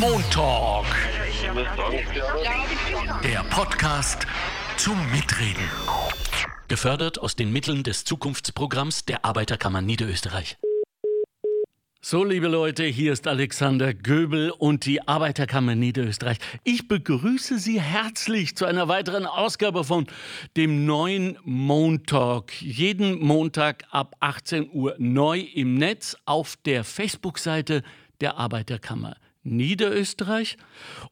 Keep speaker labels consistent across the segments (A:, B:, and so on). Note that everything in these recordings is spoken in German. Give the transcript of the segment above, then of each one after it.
A: Montalk. Der Podcast zum Mitreden. Gefördert aus den Mitteln des Zukunftsprogramms der Arbeiterkammer Niederösterreich.
B: So, liebe Leute, hier ist Alexander Göbel und die Arbeiterkammer Niederösterreich. Ich begrüße Sie herzlich zu einer weiteren Ausgabe von dem neuen Montalk. Jeden Montag ab 18 Uhr neu im Netz auf der Facebook-Seite der Arbeiterkammer Niederösterreich.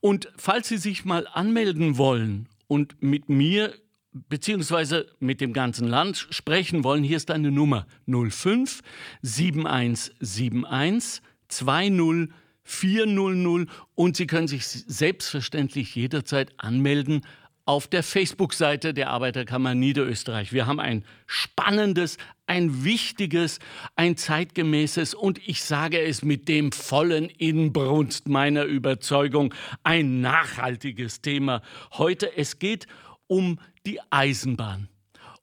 B: Und falls Sie sich mal anmelden wollen und mit mir beziehungsweise mit dem ganzen Land sprechen wollen, hier ist eine Nummer 05 7171 20 400 und Sie können sich selbstverständlich jederzeit anmelden auf der Facebook-Seite der Arbeiterkammer Niederösterreich. Wir haben ein spannendes, ein wichtiges, ein zeitgemäßes und ich sage es mit dem vollen Inbrunst meiner Überzeugung, ein nachhaltiges Thema. Heute es geht um die Eisenbahn.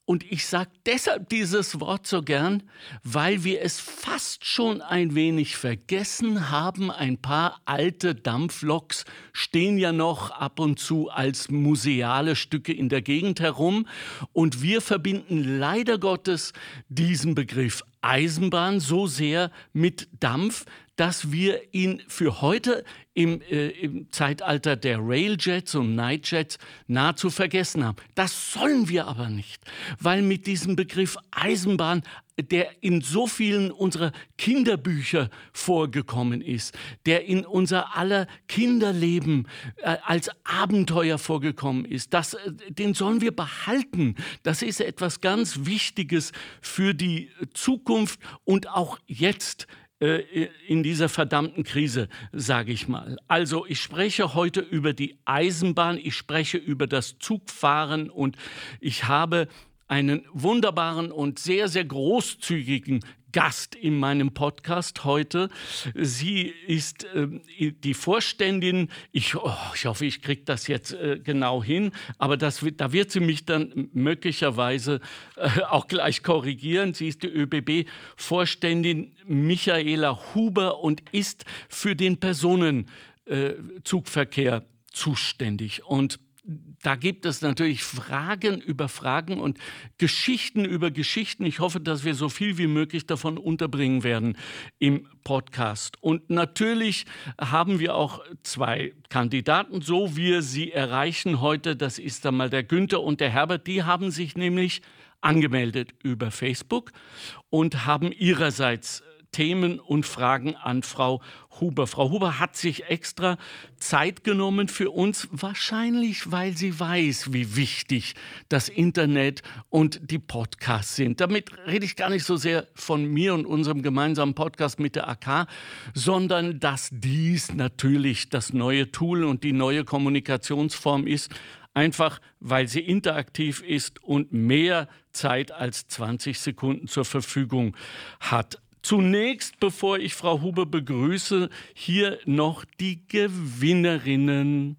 B: Und ich sage deshalb dieses Wort so gern, weil wir es fast schon ein wenig vergessen haben. Ein paar alte Dampfloks stehen ja noch ab und zu als museale Stücke in der Gegend herum. Und wir verbinden leider Gottes diesen Begriff Eisenbahn so sehr mit Dampf, dass wir ihn für heute im, äh, im Zeitalter der Railjets und Nightjets nahezu vergessen haben. Das sollen wir aber nicht, weil mit diesem Begriff Eisenbahn der in so vielen unserer Kinderbücher vorgekommen ist, der in unser aller Kinderleben äh, als Abenteuer vorgekommen ist, das, äh, den sollen wir behalten. Das ist etwas ganz Wichtiges für die Zukunft und auch jetzt in dieser verdammten Krise, sage ich mal. Also ich spreche heute über die Eisenbahn, ich spreche über das Zugfahren und ich habe einen wunderbaren und sehr, sehr großzügigen Gast in meinem Podcast heute. Sie ist äh, die Vorständin, ich, oh, ich hoffe, ich kriege das jetzt äh, genau hin, aber das, da wird sie mich dann möglicherweise äh, auch gleich korrigieren. Sie ist die ÖBB-Vorständin Michaela Huber und ist für den Personenzugverkehr zuständig. Und da gibt es natürlich Fragen über Fragen und Geschichten über Geschichten. Ich hoffe, dass wir so viel wie möglich davon unterbringen werden im Podcast. Und natürlich haben wir auch zwei Kandidaten, so wir sie erreichen heute. Das ist einmal der Günther und der Herbert. Die haben sich nämlich angemeldet über Facebook und haben ihrerseits Themen und Fragen an Frau Huber. Frau Huber hat sich extra Zeit genommen für uns, wahrscheinlich weil sie weiß, wie wichtig das Internet und die Podcasts sind. Damit rede ich gar nicht so sehr von mir und unserem gemeinsamen Podcast mit der AK, sondern dass dies natürlich das neue Tool und die neue Kommunikationsform ist, einfach weil sie interaktiv ist und mehr Zeit als 20 Sekunden zur Verfügung hat. Zunächst, bevor ich Frau Huber begrüße, hier noch die Gewinnerinnen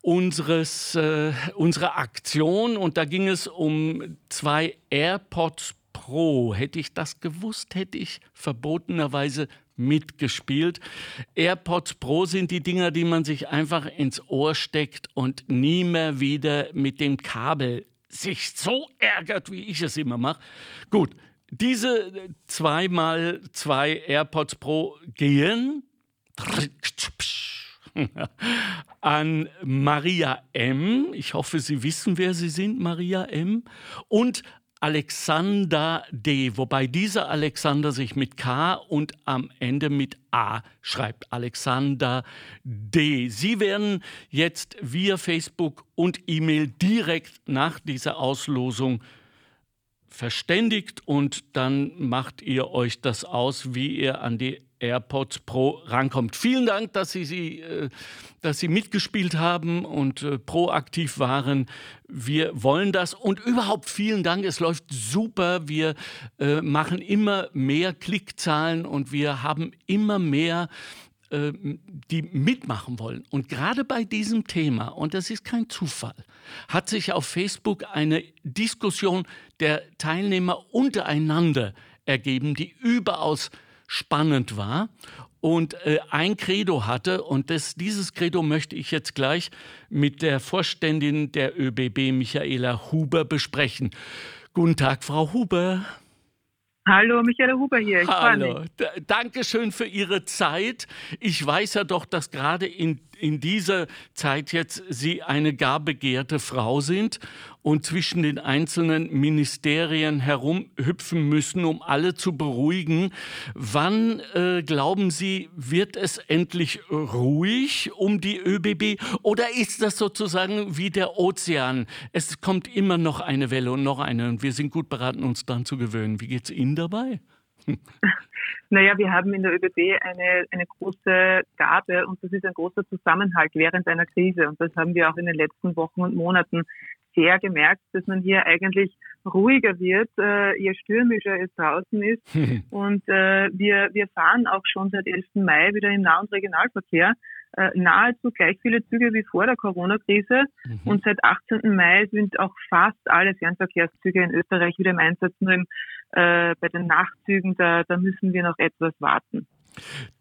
B: unseres, äh, unserer Aktion. Und da ging es um zwei AirPods Pro. Hätte ich das gewusst, hätte ich verbotenerweise mitgespielt. AirPods Pro sind die Dinger, die man sich einfach ins Ohr steckt und nie mehr wieder mit dem Kabel sich so ärgert, wie ich es immer mache. Gut, diese zweimal zwei AirPods Pro gehen an Maria M. Ich hoffe, Sie wissen, wer Sie sind, Maria M. Und Alexander D., wobei dieser Alexander sich mit K und am Ende mit A schreibt. Alexander D. Sie werden jetzt via Facebook und E-Mail direkt nach dieser Auslosung verständigt und dann macht ihr euch das aus, wie ihr an die AirPods Pro rankommt. Vielen Dank, dass Sie, Sie, äh, dass Sie mitgespielt haben und äh, proaktiv waren. Wir wollen das und überhaupt vielen Dank. Es läuft super. Wir äh, machen immer mehr Klickzahlen und wir haben immer mehr ähm, die mitmachen wollen. Und gerade bei diesem Thema, und das ist kein Zufall, hat sich auf Facebook eine Diskussion der Teilnehmer untereinander ergeben, die überaus spannend war. und äh, ein Credo hatte. Und das, dieses Credo möchte ich jetzt gleich mit der Vorständin der ÖBB, Michaela Huber, besprechen. Guten Tag, Frau Huber.
C: Hallo, Michaela Huber hier. Ich
B: Hallo, Dankeschön für Ihre Zeit. Ich weiß ja doch, dass gerade in, in dieser Zeit jetzt Sie eine gar begehrte Frau sind und zwischen den einzelnen Ministerien herumhüpfen müssen, um alle zu beruhigen. Wann, äh, glauben Sie, wird es endlich ruhig um die ÖBB oder ist das sozusagen wie der Ozean? Es kommt immer noch eine Welle und noch eine und wir sind gut beraten, uns daran zu gewöhnen. Wie geht es Ihnen dabei?
C: Naja, wir haben in der ÖBB eine, eine große Gabe und das ist ein großer Zusammenhalt während einer Krise. Und das haben wir auch in den letzten Wochen und Monaten sehr gemerkt, dass man hier eigentlich ruhiger wird, äh, je stürmischer es draußen ist. und äh, wir, wir fahren auch schon seit 11. Mai wieder im Nah- und Regionalverkehr. Äh, nahezu gleich viele Züge wie vor der Corona-Krise. Mhm. Und seit 18. Mai sind auch fast alle Fernverkehrszüge in Österreich wieder im Einsatz. Nur im, äh, bei den Nachtzügen, da, da müssen wir noch etwas warten.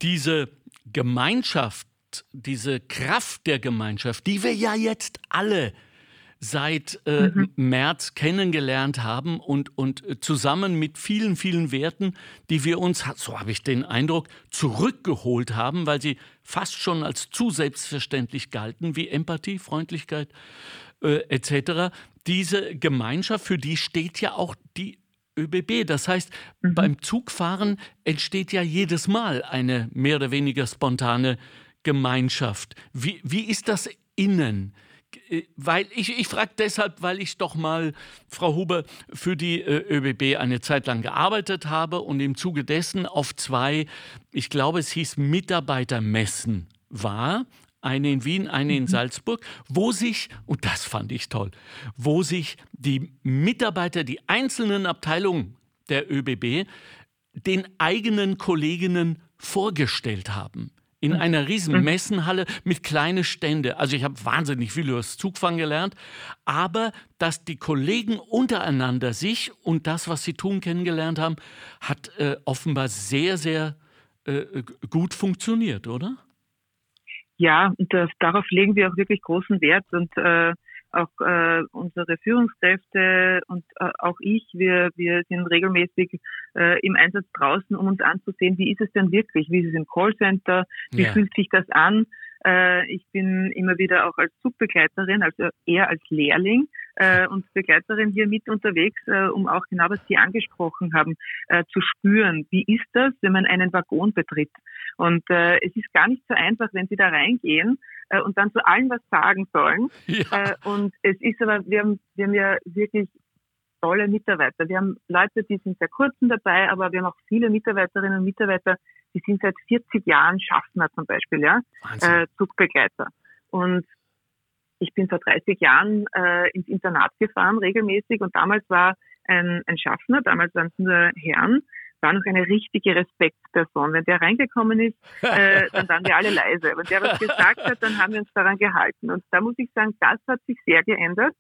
B: Diese Gemeinschaft, diese Kraft der Gemeinschaft, die wir ja jetzt alle seit äh, mhm. März kennengelernt haben und, und äh, zusammen mit vielen, vielen Werten, die wir uns, so habe ich den Eindruck, zurückgeholt haben, weil sie fast schon als zu selbstverständlich galten, wie Empathie, Freundlichkeit äh, etc. Diese Gemeinschaft, für die steht ja auch die ÖBB. Das heißt, mhm. beim Zugfahren entsteht ja jedes Mal eine mehr oder weniger spontane Gemeinschaft. Wie, wie ist das innen? Äh, weil ich, ich frage deshalb, weil ich doch mal, Frau Huber, für die äh, ÖBB eine Zeit lang gearbeitet habe und im Zuge dessen auf zwei, ich glaube, es hieß Mitarbeitermessen war. Eine in Wien, eine in mhm. Salzburg, wo sich, und das fand ich toll, wo sich die Mitarbeiter, die einzelnen Abteilungen der ÖBB den eigenen Kolleginnen vorgestellt haben in mhm. einer riesen mhm. Messenhalle mit kleinen Stände. Also ich habe wahnsinnig viel über das Zugfahren gelernt, aber dass die Kollegen untereinander sich und das, was sie tun, kennengelernt haben, hat äh, offenbar sehr, sehr äh, gut funktioniert, oder?
C: Ja, und das, darauf legen wir auch wirklich großen Wert und äh, auch äh, unsere Führungskräfte und äh, auch ich, wir, wir sind regelmäßig äh, im Einsatz draußen, um uns anzusehen, wie ist es denn wirklich, wie ist es im Callcenter, wie ja. fühlt sich das an. Äh, ich bin immer wieder auch als Zugbegleiterin, also eher als Lehrling äh, und Begleiterin hier mit unterwegs, äh, um auch genau, was Sie angesprochen haben, äh, zu spüren. Wie ist das, wenn man einen Waggon betritt? Und äh, es ist gar nicht so einfach, wenn Sie da reingehen äh, und dann zu allen was sagen sollen. Ja. Äh, und es ist aber, wir haben, wir haben ja wirklich tolle Mitarbeiter. Wir haben Leute, die sind sehr kurzen dabei, aber wir haben auch viele Mitarbeiterinnen und Mitarbeiter, die sind seit 40 Jahren Schaffner zum Beispiel, ja, äh, Zugbegleiter. Und ich bin vor 30 Jahren äh, ins Internat gefahren, regelmäßig, und damals war ein, ein Schaffner, damals waren es nur Herren, war noch eine richtige Respektperson. Wenn der reingekommen ist, äh, dann waren wir alle leise. Wenn der was gesagt hat, dann haben wir uns daran gehalten. Und da muss ich sagen, das hat sich sehr geändert.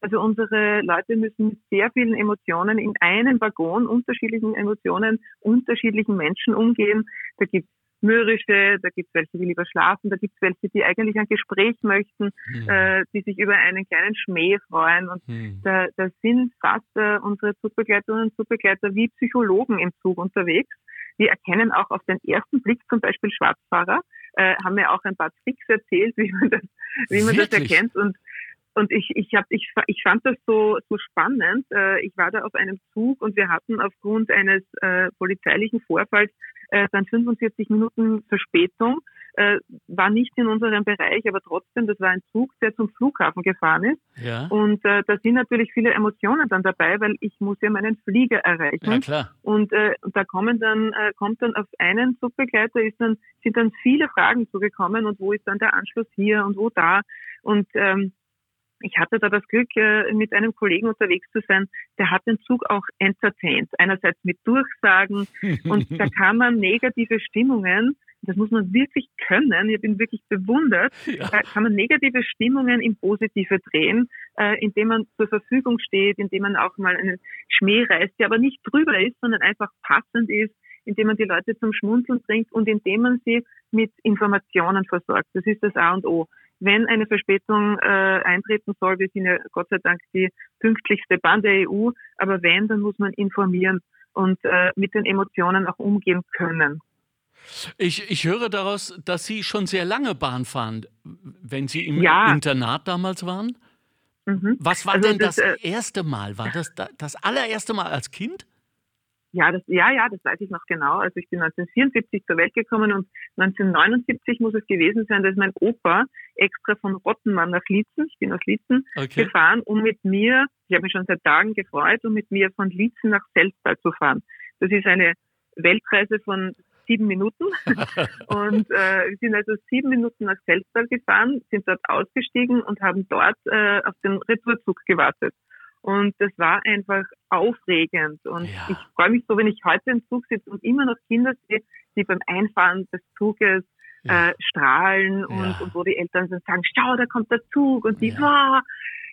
C: Also unsere Leute müssen mit sehr vielen Emotionen in einem Waggon, unterschiedlichen Emotionen, unterschiedlichen Menschen umgehen. Da gibt es mürrische, da gibt es welche, die lieber schlafen, da gibt es welche, die eigentlich ein Gespräch möchten, hm. äh, die sich über einen kleinen Schmäh freuen. Und hm. da, da sind fast äh, unsere Zugbegleiterinnen und Zugbegleiter wie Psychologen im Zug unterwegs. Die erkennen auch auf den ersten Blick zum Beispiel Schwarzfahrer, äh, haben mir auch ein paar Tricks erzählt, wie man das, wie man das erkennt. Und und ich, ich, hab, ich, ich fand das so, so spannend. Äh, ich war da auf einem Zug und wir hatten aufgrund eines äh, polizeilichen Vorfalls äh, dann 45 Minuten Verspätung. Äh, war nicht in unserem Bereich, aber trotzdem, das war ein Zug, der zum Flughafen gefahren ist. Ja. Und äh, da sind natürlich viele Emotionen dann dabei, weil ich muss ja meinen Flieger erreichen. Ja, klar. Und, äh, da kommen dann, äh, kommt dann auf einen Zugbegleiter, ist dann, sind dann viele Fragen zugekommen und wo ist dann der Anschluss hier und wo da. Und ähm, ich hatte da das Glück, äh, mit einem Kollegen unterwegs zu sein, der hat den Zug auch entertained. Einerseits mit Durchsagen und da kann man negative Stimmungen, das muss man wirklich können, ich bin wirklich bewundert, ja. da kann man negative Stimmungen in positive drehen, äh, indem man zur Verfügung steht, indem man auch mal einen Schmäh reißt, der aber nicht drüber ist, sondern einfach passend ist, indem man die Leute zum Schmunzeln bringt und indem man sie mit Informationen versorgt. Das ist das A und O. Wenn eine Verspätung äh, eintreten soll, wir sind ja Gott sei Dank die pünktlichste Bahn der EU, aber wenn, dann muss man informieren und äh, mit den Emotionen auch umgehen können.
B: Ich, ich höre daraus, dass Sie schon sehr lange Bahn fahren, wenn Sie im ja. Internat damals waren. Mhm. Was war also denn das, das, äh, erste Mal? War das das allererste Mal als Kind?
C: Ja, das, ja, ja, das weiß ich noch genau. Also ich bin 1974 zur Welt gekommen und 1979 muss es gewesen sein, dass mein Opa extra von Rottenmann nach Lietzen, ich bin aus Lietzen, okay. gefahren, um mit mir, ich habe mich schon seit Tagen gefreut, um mit mir von Lietzen nach Selztal zu fahren. Das ist eine Weltreise von sieben Minuten. und äh, wir sind also sieben Minuten nach Selztal gefahren, sind dort ausgestiegen und haben dort äh, auf den Retourzug gewartet. Und das war einfach aufregend. Und ja. ich freue mich so, wenn ich heute im Zug sitze und immer noch Kinder sehe, die beim Einfahren des Zuges ja. äh, strahlen und, ja. und wo die Eltern dann sagen, schau, da kommt der Zug und die, wow.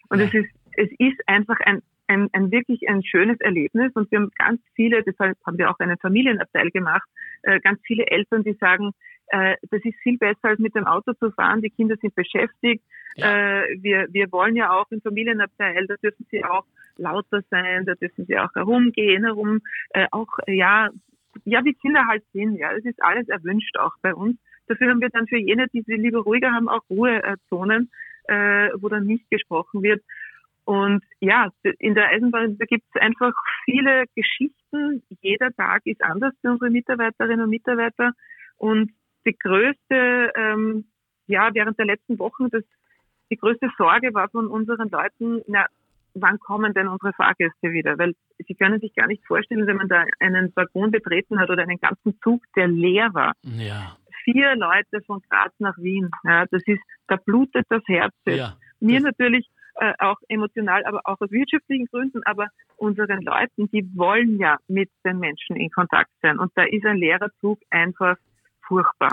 C: Und es ist, es ist einfach ein, ein, ein wirklich ein schönes Erlebnis und wir haben ganz viele, deshalb haben wir auch einen Familienabteil gemacht, äh, ganz viele Eltern, die sagen, äh, das ist viel besser als mit dem Auto zu fahren, die Kinder sind beschäftigt, ja. äh, wir, wir wollen ja auch im Familienabteil, da dürfen sie auch lauter sein, da dürfen sie auch herumgehen, herum, äh, auch, ja, ja, wie Kinder halt sind, ja, es ist alles erwünscht auch bei uns. Dafür haben wir dann für jene, die sie lieber ruhiger haben, auch Ruhezonen, äh, wo dann nicht gesprochen wird. Und ja, in der Eisenbahn, da gibt es einfach viele Geschichten. Jeder Tag ist anders für unsere Mitarbeiterinnen und Mitarbeiter. Und die größte, ähm, ja, während der letzten Wochen, das, die größte Sorge war von unseren Leuten, na, wann kommen denn unsere Fahrgäste wieder? Weil sie können sich gar nicht vorstellen, wenn man da einen Waggon betreten hat oder einen ganzen Zug, der leer war. Ja. Vier Leute von Graz nach Wien. Ja, das ist, da blutet das Herz. Ja, Mir natürlich äh, auch emotional, aber auch aus wirtschaftlichen Gründen, aber unseren Leuten, die wollen ja mit den Menschen in Kontakt sein. Und da ist ein leerer Zug einfach furchtbar.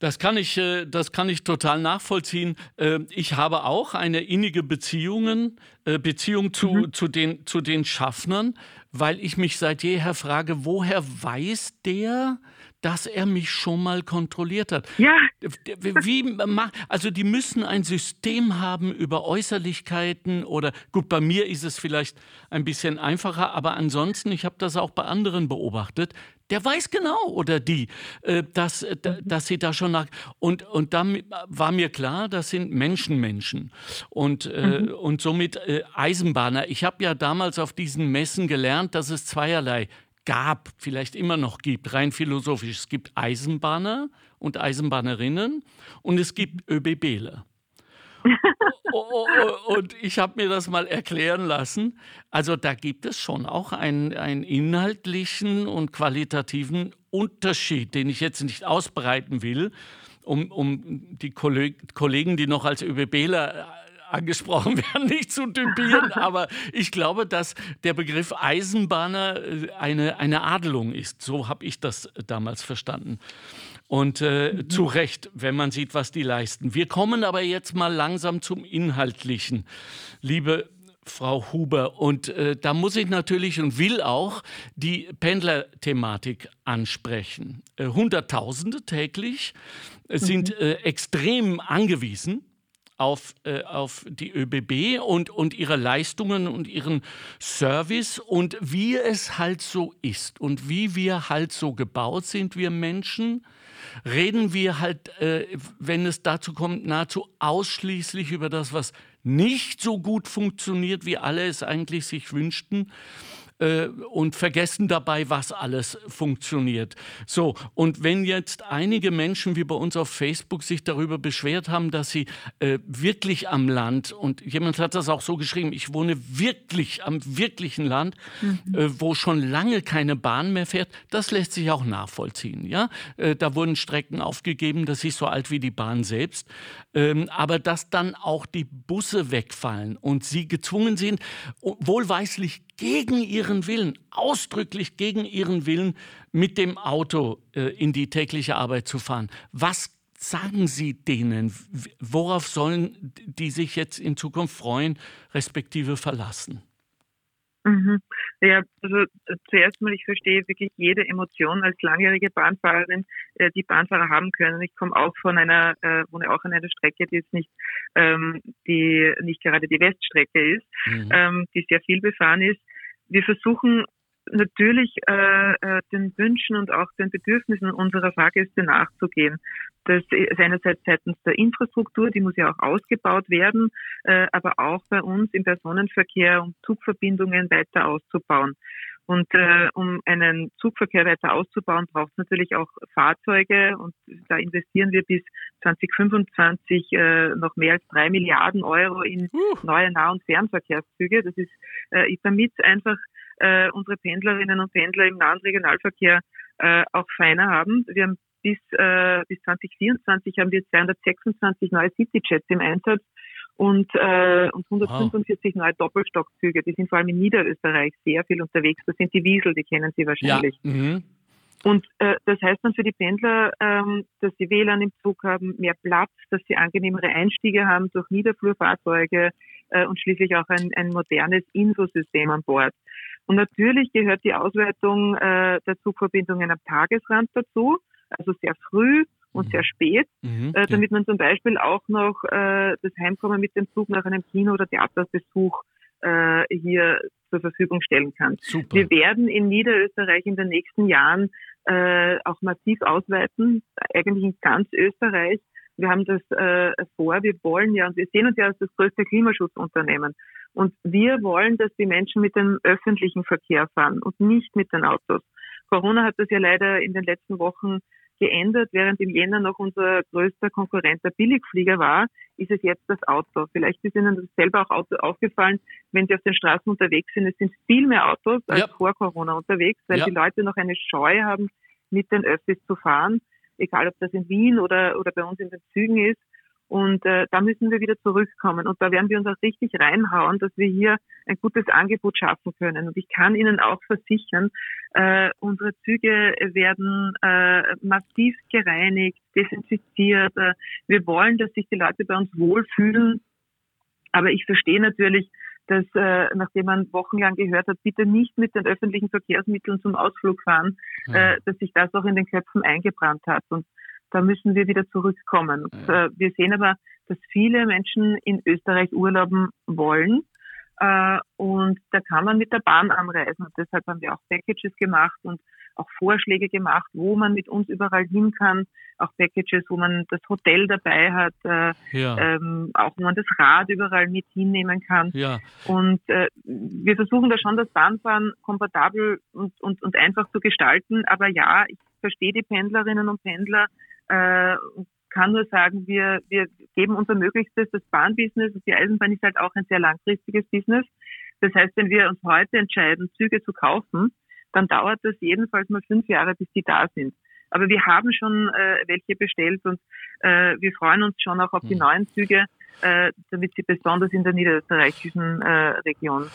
B: Das kann ich, äh, das kann ich total nachvollziehen. Äh, ich habe auch eine innige Beziehungen, äh, Beziehung zu, mhm. zu, den, zu den Schaffnern, weil ich mich seit jeher frage, woher weiß der, dass er mich schon mal kontrolliert hat. Ja. Wie, also die müssen ein System haben über Äußerlichkeiten oder gut, bei mir ist es vielleicht ein bisschen einfacher, aber ansonsten, ich habe das auch bei anderen beobachtet, der weiß genau oder die, äh, dass, äh, mhm. dass sie da schon nach. Und, und dann war mir klar, das sind Menschenmenschen und, äh, mhm. und somit Eisenbahner. Ich habe ja damals auf diesen Messen gelernt, dass es zweierlei gab, vielleicht immer noch gibt, rein philosophisch. Es gibt Eisenbahner und Eisenbahnerinnen und es gibt ÖBBler. und ich habe mir das mal erklären lassen. Also da gibt es schon auch einen, einen inhaltlichen und qualitativen Unterschied, den ich jetzt nicht ausbreiten will, um, um die Kollegen, die noch als ÖBBler angesprochen werden, nicht zu typieren, aber ich glaube, dass der Begriff Eisenbahner äh, eine, eine Adelung ist. So habe ich das damals verstanden. Und äh, mhm. zu Recht, wenn man sieht, was die leisten. Wir kommen aber jetzt mal langsam zum Inhaltlichen. Liebe Frau Huber. Und äh, da muss ich natürlich und will auch die Pendlerthematik ansprechen. Äh, Hunderttausende täglich sind mhm. äh, extrem angewiesen auf, äh, auf die ÖBB und, und ihre Leistungen und ihren Service und wie es halt so ist und wie wir halt so gebaut sind, wir Menschen, reden wir halt, äh, wenn es dazu kommt, nahezu ausschließlich über das, was nicht so gut funktioniert, wie alle es eigentlich sich wünschten äh, und vergessen dabei, was alles funktioniert. So, und wenn jetzt einige Menschen wie bei uns auf Facebook sich darüber beschwert haben, dass sie äh, wirklich am Land, und jemand hat das auch so geschrieben, ich wohne wirklich am wirklichen Land, mhm. äh, wo schon lange keine Bahn mehr fährt, das lässt sich auch nachvollziehen. Ja? Äh, da wurden Strecken aufgegeben, das ist so alt wie die Bahn selbst. Ähm, aber dass dann auch die Busse wegfallen und sie gezwungen sind, wohlweislich gegen ihren Willen, ausdrücklich gegen ihren Willen, mit dem Auto äh, in die tägliche Arbeit zu fahren. Was sagen Sie denen? Worauf sollen die sich jetzt in Zukunft freuen, respektive verlassen?
C: Mhm. Ja, also äh, zuerst mal, ich verstehe wirklich jede Emotion als langjährige Bahnfahrerin, äh, die Bahnfahrer haben können. Ich komme auch von einer, äh, wohne auch an einer Strecke, die jetzt nicht, ähm, die nicht gerade die Weststrecke ist, mhm. ähm, die sehr viel befahren ist. Wir versuchen natürlich äh, äh, den Wünschen und auch den Bedürfnissen unserer Fahrgäste nachzugehen. Das ist einerseits seitens der Infrastruktur, die muss ja auch ausgebaut werden, äh, aber auch bei uns im Personenverkehr, um Zugverbindungen weiter auszubauen. Und äh, um einen Zugverkehr weiter auszubauen, braucht es natürlich auch Fahrzeuge und da investieren wir bis 2025 äh, noch mehr als drei Milliarden Euro in neue Nah- und Fernverkehrszüge. Das ist äh, damit einfach äh, unsere Pendlerinnen und Pendler im nahen Regionalverkehr äh, auch feiner haben. Wir haben bis, äh, bis 2024 haben wir 226 neue Cityjets im Einsatz und, äh, und 145 wow. neue Doppelstockzüge. Die sind vor allem in Niederösterreich sehr viel unterwegs. Das sind die Wiesel, die kennen Sie wahrscheinlich. Ja. Mhm. Und äh, das heißt dann für die Pendler, ähm, dass sie WLAN im Zug haben, mehr Platz, dass sie angenehmere Einstiege haben durch Niederflurfahrzeuge äh, und schließlich auch ein, ein modernes Infosystem an Bord. Und natürlich gehört die Ausweitung äh, der Zugverbindungen am Tagesrand dazu, also sehr früh und mhm. sehr spät, mhm, äh, damit man zum Beispiel auch noch äh, das Heimkommen mit dem Zug nach einem Kino- oder Theaterbesuch äh, hier zur Verfügung stellen kann. Super. Wir werden in Niederösterreich in den nächsten Jahren äh, auch massiv ausweiten, eigentlich in ganz Österreich. Wir haben das äh, vor, wir wollen ja, und wir sehen uns ja als das größte Klimaschutzunternehmen. Und wir wollen, dass die Menschen mit dem öffentlichen Verkehr fahren und nicht mit den Autos. Corona hat das ja leider in den letzten Wochen geändert. Während im Jänner noch unser größter Konkurrent der Billigflieger war, ist es jetzt das Auto. Vielleicht ist Ihnen das selber auch Auto aufgefallen, wenn Sie auf den Straßen unterwegs sind. Es sind viel mehr Autos als ja. vor Corona unterwegs, weil ja. die Leute noch eine Scheu haben, mit den Öffis zu fahren. Egal, ob das in Wien oder, oder bei uns in den Zügen ist. Und äh, da müssen wir wieder zurückkommen. Und da werden wir uns auch richtig reinhauen, dass wir hier ein gutes Angebot schaffen können. Und ich kann Ihnen auch versichern, äh, unsere Züge werden äh, massiv gereinigt, desinfiziert. Äh, wir wollen, dass sich die Leute bei uns wohlfühlen. Aber ich verstehe natürlich, dass äh, nachdem man wochenlang gehört hat, bitte nicht mit den öffentlichen Verkehrsmitteln zum Ausflug fahren, ja. äh, dass sich das auch in den Köpfen eingebrannt hat. Und da müssen wir wieder zurückkommen. Ja. Äh, wir sehen aber, dass viele Menschen in Österreich urlauben wollen. Äh, und da kann man mit der Bahn anreisen. Und deshalb haben wir auch Packages gemacht und auch Vorschläge gemacht, wo man mit uns überall hin kann. Auch Packages, wo man das Hotel dabei hat, äh, ja. ähm, auch wo man das Rad überall mit hinnehmen kann. Ja. Und äh, wir versuchen da schon das Bahnfahren komfortabel und, und, und einfach zu gestalten. Aber ja, ich verstehe die Pendlerinnen und Pendler, äh, kann nur sagen, wir, wir geben unser Möglichstes. Das Bahnbusiness die Eisenbahn ist halt auch ein sehr langfristiges Business. Das heißt, wenn wir uns heute entscheiden, Züge zu kaufen, dann dauert das jedenfalls mal fünf Jahre, bis die da sind. Aber wir haben schon äh, welche bestellt und äh, wir freuen uns schon auch auf die hm. neuen Züge äh, damit sie besonders in der niederösterreichischen äh, Region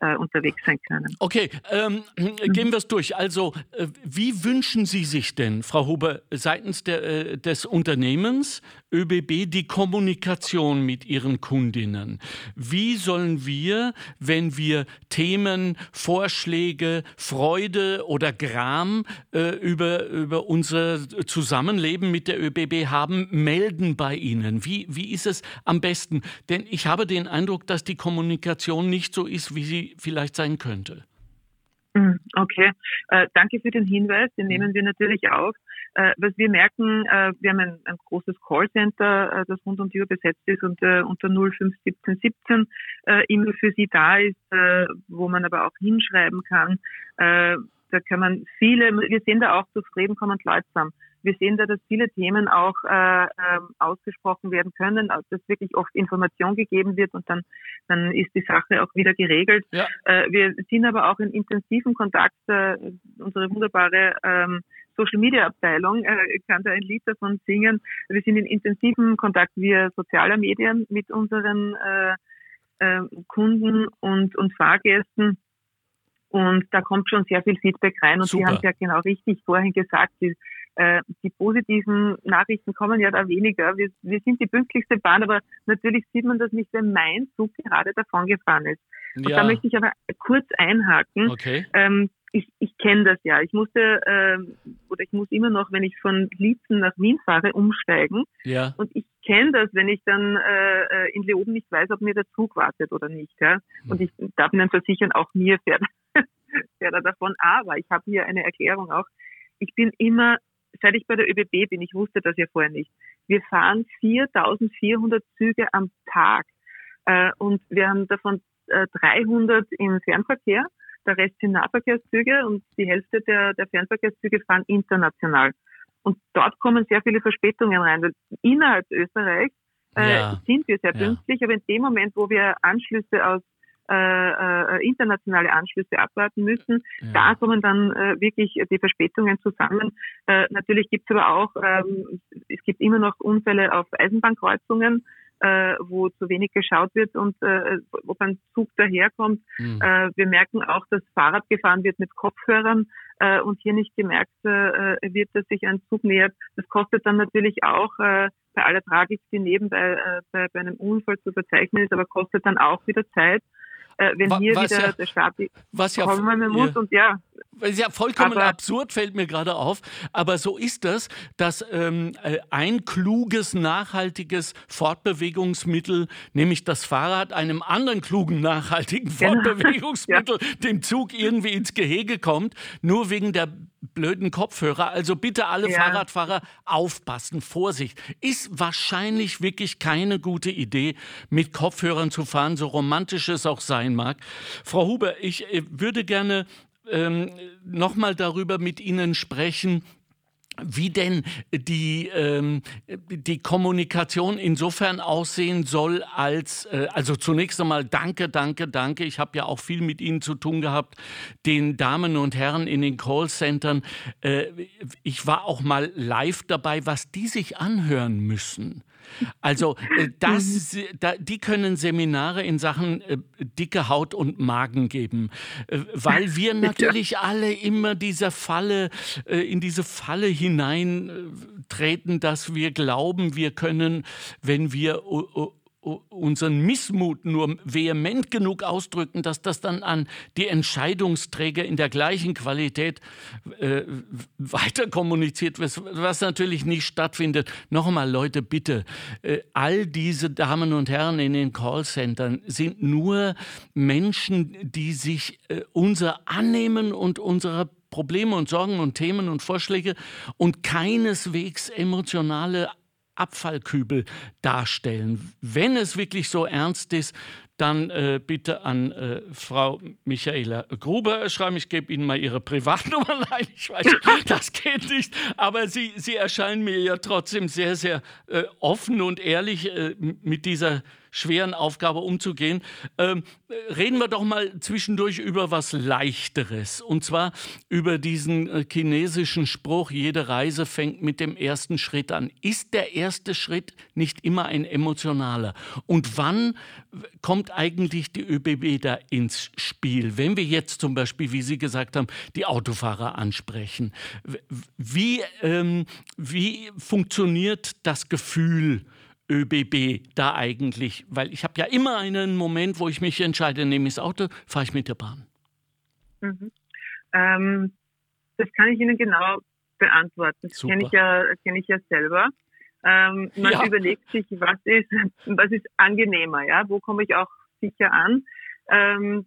C: äh, unterwegs sein können.
B: Okay, ähm, gehen wir es durch. Also, äh, wie wünschen Sie sich denn, Frau Huber, seitens der, des Unternehmens ÖBB die Kommunikation mit Ihren Kundinnen? Wie sollen wir, wenn wir Themen, Vorschläge, Freude oder Gram über, über unser Zusammenleben mit der ÖBB haben, melden bei Ihnen? Wie, wie ist es am besten? Denn ich habe den Eindruck, dass die Kommunikation nicht so ist, wie sie vielleicht sein könnte.
C: Hm, okay, äh, danke für den Hinweis, den nehmen wir natürlich auf. Äh, was wir merken, äh, wir haben ein, ein großes Callcenter, äh, das rund um die Uhr besetzt ist und äh, unter 051717 äh, immer für Sie da ist, wo man aber auch hinschreiben kann. Da kann man viele, wir sehen da auch zufrieden kommen und leutsam. Wir sehen da, dass viele Themen auch äh, äh, ausgesprochen werden können, dass wirklich oft Information gegeben wird und dann, dann ist die Sache auch wieder geregelt. Ja. Äh, wir sind aber auch in intensiven Kontakt, äh, unsere wunderbare ähm, Social Media Abteilung, äh, kann da ein Lied davon singen. Wir sind in intensiven Kontakt via sozialer Medien mit unseren äh, äh, Kunden und, und Fahrgästen. Und da kommt schon sehr viel Feedback rein. Und Super. Sie haben es ja genau richtig vorhin gesagt, die, äh, die positiven Nachrichten kommen ja da weniger. Wir, wir sind die pünktlichste Bahn, aber natürlich sieht man das nicht, wenn mein Zug gerade davon gefahren ist. Und ja. da möchte ich aber kurz einhaken.
B: Okay.
C: Ähm, ich, ich kenne das ja. Ich musste ähm, oder ich muss immer noch, wenn ich von Liezen nach Wien fahre, umsteigen.
B: Ja.
C: Und ich kenne das, wenn ich dann äh, äh, in Leoben nicht weiß, ob mir der Zug wartet oder nicht. Ja? Und ich darf Ihnen versichern, auch mir fährt, fährt er davon. Aber ich habe hier eine Erklärung auch. Ich bin immer, seit ich bei der ÖBB bin, ich wusste das ja vorher nicht, wir fahren 4400 Züge am Tag. Äh, und wir haben davon äh, 300 im Fernverkehr der Rest sind Nahverkehrszüge und die Hälfte der, der Fernverkehrszüge fahren international. Und dort kommen sehr viele Verspätungen rein. Weil innerhalb Österreichs äh, ja. sind wir sehr pünktlich, ja. aber in dem Moment, wo wir Anschlüsse aus äh, äh, internationale Anschlüsse abwarten müssen. Ja. Da kommen dann äh, wirklich die Verspätungen zusammen. Äh, natürlich gibt es aber auch, ähm, es gibt immer noch Unfälle auf Eisenbahnkreuzungen äh, wo zu wenig geschaut wird und äh, ob ein Zug daherkommt. Mhm. Äh, wir merken auch, dass Fahrrad gefahren wird mit Kopfhörern äh, und hier nicht gemerkt äh, wird, dass sich ein Zug nähert. Das kostet dann natürlich auch äh, bei aller Tragik, die nebenbei äh, bei, bei einem Unfall zu verzeichnen ist, aber kostet dann auch wieder Zeit äh, wenn was, hier wieder ja, der Staat
B: was ja,
C: kommen muss ja, und ja.
B: Ist ja vollkommen aber, absurd, fällt mir gerade auf. Aber so ist das, dass ähm, äh, ein kluges, nachhaltiges Fortbewegungsmittel, nämlich das Fahrrad, einem anderen klugen, nachhaltigen genau. Fortbewegungsmittel, ja. dem Zug irgendwie ins Gehege kommt, nur wegen der blöden Kopfhörer. Also bitte alle ja. Fahrradfahrer aufpassen, Vorsicht. Ist wahrscheinlich wirklich keine gute Idee, mit Kopfhörern zu fahren, so romantisch es auch sein mag. Frau Huber, ich äh, würde gerne ähm, nochmal darüber mit Ihnen sprechen, wie denn die, ähm, die Kommunikation insofern aussehen soll, als, äh, also zunächst einmal danke, danke, danke. Ich habe ja auch viel mit Ihnen zu tun gehabt, den Damen und Herren in den Callcentern. Äh, ich war auch mal live dabei, was die sich anhören müssen. Also äh, das, da, die können Seminare in Sachen äh, dicke Haut und Magen geben, äh, weil wir natürlich alle immer dieser Falle, in diese Falle hineintreten, dass wir glauben, wir können, wenn wir unseren Missmut nur vehement genug ausdrücken, dass das dann an die Entscheidungsträger in der gleichen Qualität äh, weiter kommuniziert wird, was natürlich nicht stattfindet. Nochmal, Leute, bitte, äh, all diese Damen und Herren in den Callcentern sind nur Menschen, die sich äh, unser annehmen und unserer Probleme und Sorgen und Themen und Vorschläge und keineswegs emotionale Abfallkübel darstellen. Wenn es wirklich so ernst ist, dann äh, bitte an äh, Frau Michaela Gruber schreiben. Ich gebe Ihnen mal Ihre Privatnummer. Nein, ich weiß, das geht nicht. Aber Sie, Sie erscheinen mir ja trotzdem sehr, sehr äh, offen und ehrlich äh, mit dieser schweren Aufgabe umzugehen. Ähm, reden wir doch mal zwischendurch über was Leichteres. Und zwar über diesen äh, chinesischen Spruch, jede Reise fängt mit dem ersten Schritt an. Ist der erste Schritt nicht immer ein emotionaler? Und wann kommt eigentlich die ÖBB da ins Spiel? Wenn wir jetzt zum Beispiel, wie Sie gesagt haben, die Autofahrer ansprechen. Wie, ähm, wie funktioniert das Gefühl? ÖBB da eigentlich? Weil ich habe ja immer einen Moment, wo ich mich entscheide, nehme ich das Auto, fahre ich mit der Bahn.
C: Mhm. Ähm, das kann ich Ihnen genau beantworten. Das kenne ich, ja, kenn ich ja selber. Ähm, man ja. überlegt sich, was ist, was ist angenehmer, ja? wo komme ich auch sicher an. Ähm,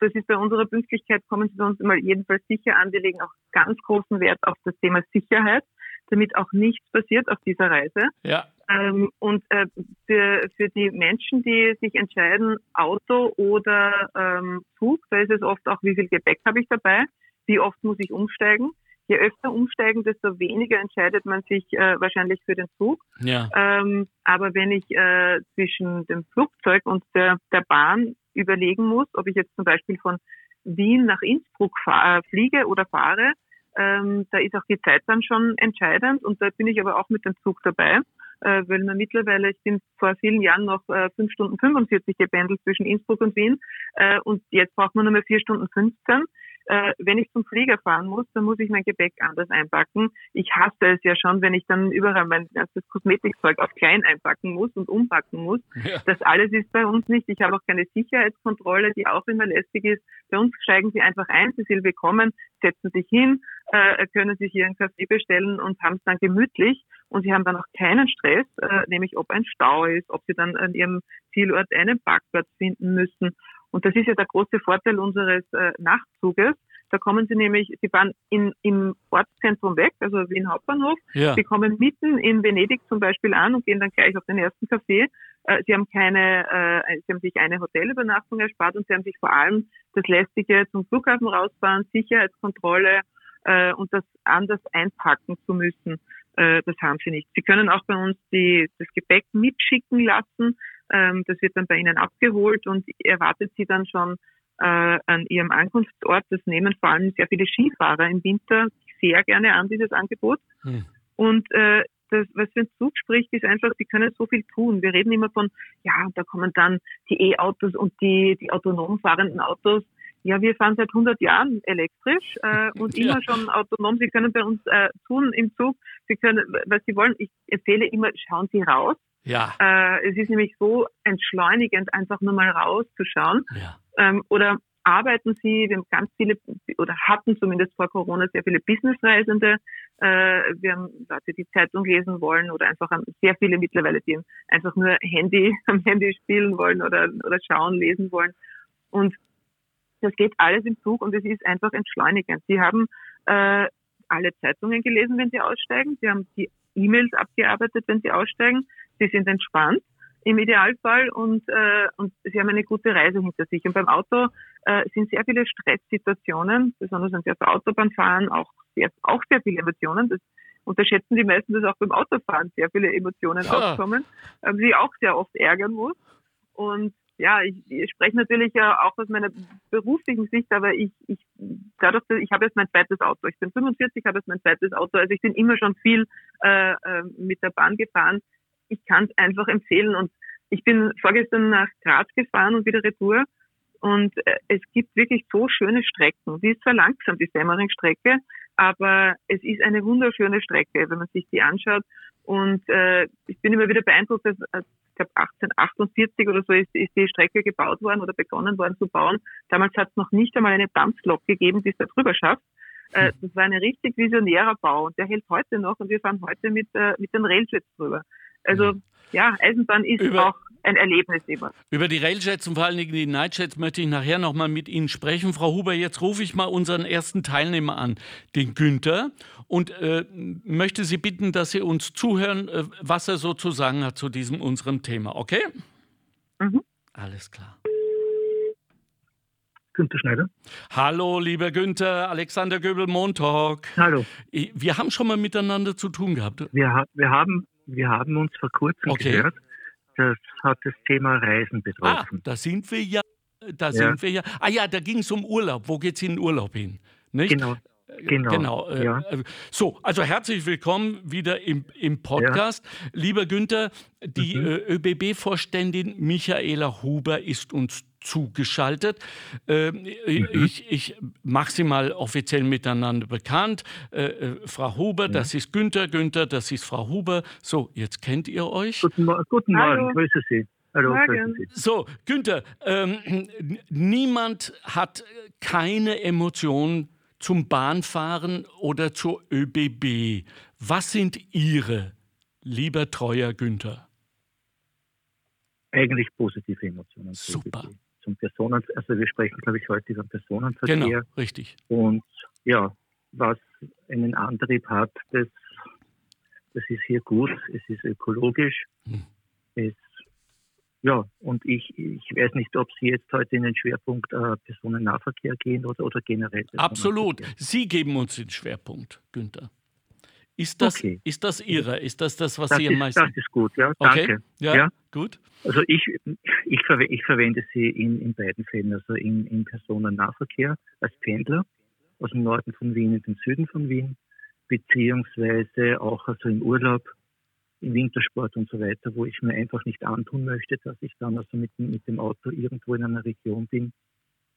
C: das ist bei unserer Pünktlichkeit, kommen Sie bei uns immer jedenfalls sicher an. Wir legen auch ganz großen Wert auf das Thema Sicherheit, damit auch nichts passiert auf dieser Reise.
B: Ja.
C: Ähm, und äh, für, für die Menschen, die sich entscheiden, Auto oder ähm, Zug, da ist es oft auch, wie viel Gepäck habe ich dabei, wie oft muss ich umsteigen. Je öfter umsteigen, desto weniger entscheidet man sich äh, wahrscheinlich für den Zug.
B: Ja.
C: Ähm, aber wenn ich äh, zwischen dem Flugzeug und der, der Bahn überlegen muss, ob ich jetzt zum Beispiel von Wien nach Innsbruck fahr, fliege oder fahre, ähm, da ist auch die Zeit dann schon entscheidend und da bin ich aber auch mit dem Zug dabei äh, weil man mittlerweile, ich bin vor vielen Jahren noch äh, 5 Stunden 45 gependelt zwischen Innsbruck und Wien äh, und jetzt braucht man nur mehr 4 Stunden 15. äh, wenn ich zum Flieger fahren muss, dann muss ich mein Gepäck anders einpacken. Ich hasse es ja schon, wenn ich dann überall mein ganzes Kosmetikzeug auf klein einpacken muss und umpacken muss. Ja. Das alles ist bei uns nicht. Ich habe auch keine Sicherheitskontrolle, die auch immer lästig ist. Bei uns steigen Sie einfach ein, Sie sind willkommen, setzen sich hin, äh, können sich Ihren Kaffee bestellen und haben es dann gemütlich. Und Sie haben dann auch keinen Stress, äh, nämlich ob ein Stau ist, ob Sie dann an Ihrem Zielort einen Parkplatz finden müssen. Und das ist ja der große Vorteil unseres äh, Nachtzuges. Da kommen Sie nämlich, Sie fahren in, im Ortszentrum weg, also Wien Hauptbahnhof. Ja. Sie kommen mitten in Venedig zum Beispiel an und gehen dann gleich auf den ersten Café. Äh, Sie haben keine, äh, Sie haben sich eine Hotelübernachtung erspart und Sie haben sich vor allem das lästige zum Flughafen rausfahren, Sicherheitskontrolle äh, und das anders einpacken zu müssen. Äh, das haben Sie nicht. Sie können auch bei uns die, das Gepäck mitschicken lassen. Ähm, das wird dann bei Ihnen abgeholt und erwartet Sie dann schon äh, an Ihrem Ankunftsort. Das nehmen vor allem sehr viele Skifahrer im Winter sehr gerne an, dieses Angebot. Hm. Und äh, das, was für ein Zug spricht, ist einfach, sie können so viel tun. Wir reden immer von, ja, da kommen dann die E-Autos und die, die autonom fahrenden Autos. Ja, wir fahren seit 100 Jahren elektrisch äh, und ja. immer schon autonom. Sie können bei uns äh, tun im Zug. Sie können, was Sie wollen. Ich empfehle immer, schauen Sie raus. Ja. Äh, es ist nämlich so entschleunigend, einfach nur mal rauszuschauen. Ja. Ähm, oder arbeiten Sie, wir haben ganz viele, oder hatten zumindest vor Corona sehr viele Businessreisende. Äh, wir haben Leute, die Zeitung lesen wollen oder einfach sehr viele mittlerweile, die einfach nur Handy am Handy spielen wollen oder, oder schauen, lesen wollen. Und das geht alles im Zug und es ist einfach entschleunigend. Sie haben äh, alle Zeitungen gelesen, wenn Sie aussteigen. Sie haben die E-Mails abgearbeitet, wenn Sie aussteigen. Sie sind entspannt im Idealfall und, äh, und sie haben eine gute Reise hinter sich. Und beim Auto äh, sind sehr viele Stresssituationen, besonders wenn sie auf der Autobahn fahren, auch sehr, auch sehr viele Emotionen. Das unterschätzen die meisten, dass auch beim Autofahren sehr viele Emotionen ja. aufkommen, äh, die auch sehr oft ärgern muss. Und ja, ich, ich spreche natürlich ja auch aus meiner beruflichen Sicht, aber ich, ich dadurch, ich habe jetzt mein zweites Auto. Ich bin 45, habe jetzt mein zweites Auto. Also ich bin immer schon viel äh, äh mit der Bahn gefahren ich kann es einfach empfehlen. Und ich bin vorgestern nach Graz gefahren und wieder retour. Und äh, es gibt wirklich so schöne Strecken. Die ist zwar langsam, die Semmering-Strecke, aber es ist eine wunderschöne Strecke, wenn man sich die anschaut. Und äh, ich bin immer wieder beeindruckt, dass äh, glaube 1848 oder so ist, ist die Strecke gebaut worden oder begonnen worden zu bauen. Damals hat es noch nicht einmal eine Dampflok gegeben, die es da drüber schafft. Äh, hm. das war ein richtig visionärer Bau und der hält heute noch und wir fahren heute mit, äh, mit den Railjets drüber. Also ja, Eisenbahn ist über, auch ein Erlebnis immer.
B: Über die Railjets und vor allen Dingen die Nightjets möchte ich nachher nochmal mit Ihnen sprechen. Frau Huber, jetzt rufe ich mal unseren ersten Teilnehmer an, den Günther, und äh, möchte Sie bitten, dass Sie uns zuhören, äh, was er so zu sagen hat zu diesem unserem Thema. Okay? Mhm. Alles klar.
D: Günther Schneider.
B: Hallo, lieber Günther, Alexander Göbel, Montalk.
D: Hallo.
B: Wir haben schon mal miteinander zu tun gehabt.
D: Wir, wir haben wir haben uns vor kurzem okay. gehört. Das hat das Thema Reisen betroffen.
B: Ah, da sind wir ja. Da ja. sind wir ja. Ah ja, da ging es um Urlaub. Wo geht es in den Urlaub hin? Nicht?
D: Genau. Genau.
B: genau. Äh, ja. Äh, so, also herzlich willkommen wieder im, im Podcast. Ja. Lieber Günther, die mhm. Äh, ÖBB-Vorständin Michaela Huber ist uns zugeschaltet. Äh, mhm. Ich, ich mache sie mal offiziell miteinander bekannt. Äh, äh, Frau Huber, ja. das ist Günther, Günther, das ist Frau Huber. So, jetzt kennt ihr euch.
D: Guten, guten Morgen, grüße Sie.
B: Hallo, so, Günther, ähm, niemand hat keine Emotion zum Bahnfahren oder zur ÖBB. Was sind Ihre, lieber treuer Günther?
D: Eigentlich positive Emotionen.
B: Super.
D: Zum Personen, also wir sprechen, glaube ich, heute über Personenverkehr.
B: Genau, richtig.
D: Und ja, was einen Antrieb hat, das, das ist hier gut, es ist ökologisch, hm. es ja, und ich, ich weiß nicht, ob Sie jetzt heute in den Schwerpunkt äh, Personennahverkehr gehen oder, oder generell.
B: Absolut. Sie geben uns den Schwerpunkt, Günther. Ist das, okay. ist das Ihre? Ist das das, was
D: das
B: Sie am meisten...
D: Das ist gut, ja. Danke. Okay.
B: Ja, ja, gut.
D: Also ich, ich, verwe ich verwende sie in, in beiden Fällen, also im, im Personennahverkehr als Pendler aus dem Norden von Wien in den Süden von Wien, beziehungsweise auch also im Urlaub im Wintersport und so weiter, wo ich mir einfach nicht antun möchte, dass ich dann also mit, mit dem Auto irgendwo in einer Region bin,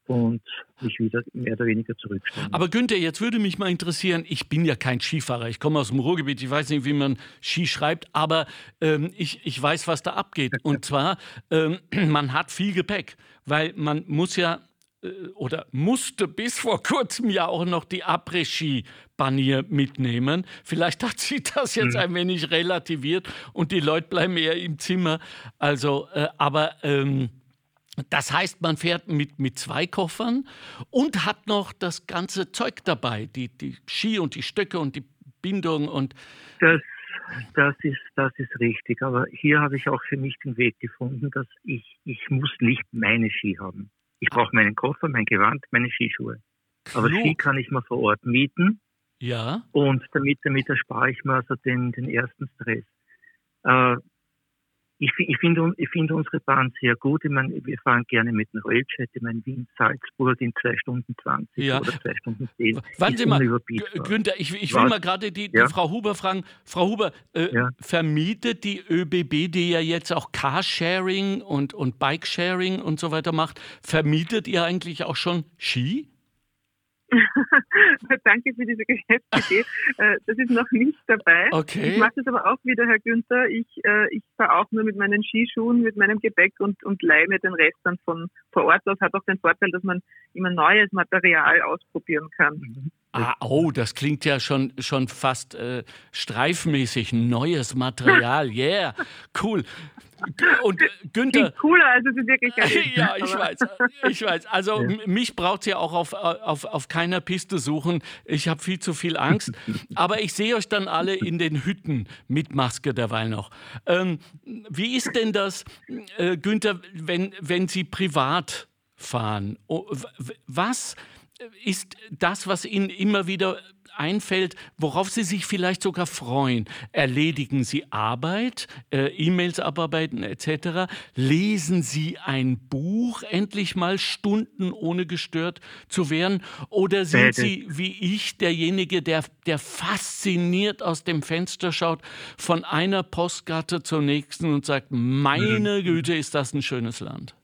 D: und mich wieder mehr oder weniger zurückstellen.
B: Aber Günther, jetzt würde mich mal interessieren, ich bin ja kein Skifahrer, ich komme aus dem Ruhrgebiet, ich weiß nicht, wie man Ski schreibt, aber ähm, ich, ich weiß, was da abgeht. Und zwar, ähm, man hat viel Gepäck, weil man muss ja äh, oder musste bis vor kurzem ja auch noch die Après-Ski-Banier mitnehmen. Vielleicht hat sie das jetzt mhm. ein wenig relativiert und die Leute bleiben eher im Zimmer. Also, äh, aber ähm, das heißt, man fährt mit, mit zwei Koffern und hat noch das ganze Zeug dabei, die, die Ski und die Stöcke und die Bindung und.
D: Das, das, ist, das ist richtig. Aber hier habe ich auch für mich den Weg gefunden, dass ich, ich muss nicht meine Ski haben. Ich brauche meinen Koffer, mein Gewand, meine Skischuhe. Aber Ski kann ich mal vor Ort mieten.
B: Ja.
D: Und damit, damit erspare ich mir also den, den ersten Stress. Äh, ich, ich finde ich find unsere Bahn sehr gut. Ich meine, wir fahren gerne mit dem Railjet. Ich meine, Wien, Salzburg in zwei Stunden 20 ja. oder zwei Stunden 10.
B: Warten Sie mal, Günther, ich, ich will mal gerade die, die ja? Frau Huber fragen. Frau Huber, äh, ja. vermietet die ÖBB, die ja jetzt auch Carsharing und, und Bikesharing und so weiter macht, vermietet ihr eigentlich auch schon Ski?
C: Danke für diese Geschäftsidee. Äh, das ist noch nicht dabei.
B: Okay.
C: Ich mache das aber auch wieder, Herr Günther. Ich, äh, ich fahre auch nur mit meinen Skischuhen, mit meinem Gepäck und, und leihe mir den Rest dann von vor Ort aus. Hat auch den Vorteil, dass man immer neues Material ausprobieren kann.
B: Ah, oh, das klingt ja schon, schon fast äh, streifmäßig. Neues Material, yeah, cool. Und äh, Günther.
C: Klingt cooler, als es wirklich ist.
B: ja, ich weiß. Ich weiß. Also ja. mich braucht es ja auch auf, auf, auf keiner Piste suchen. Ich habe viel zu viel Angst. Aber ich sehe euch dann alle in den Hütten mit Maske derweil noch. Ähm, wie ist denn das, äh, Günther, wenn, wenn Sie privat fahren? Was ist das, was Ihnen immer wieder einfällt, worauf Sie sich vielleicht sogar freuen. Erledigen Sie Arbeit, äh, E-Mails abarbeiten etc. Lesen Sie ein Buch, endlich mal Stunden ohne gestört zu werden? Oder sind Sie wie ich derjenige, der, der fasziniert aus dem Fenster schaut, von einer Postgatte zur nächsten und sagt, meine mhm. Güte, ist das ein schönes Land?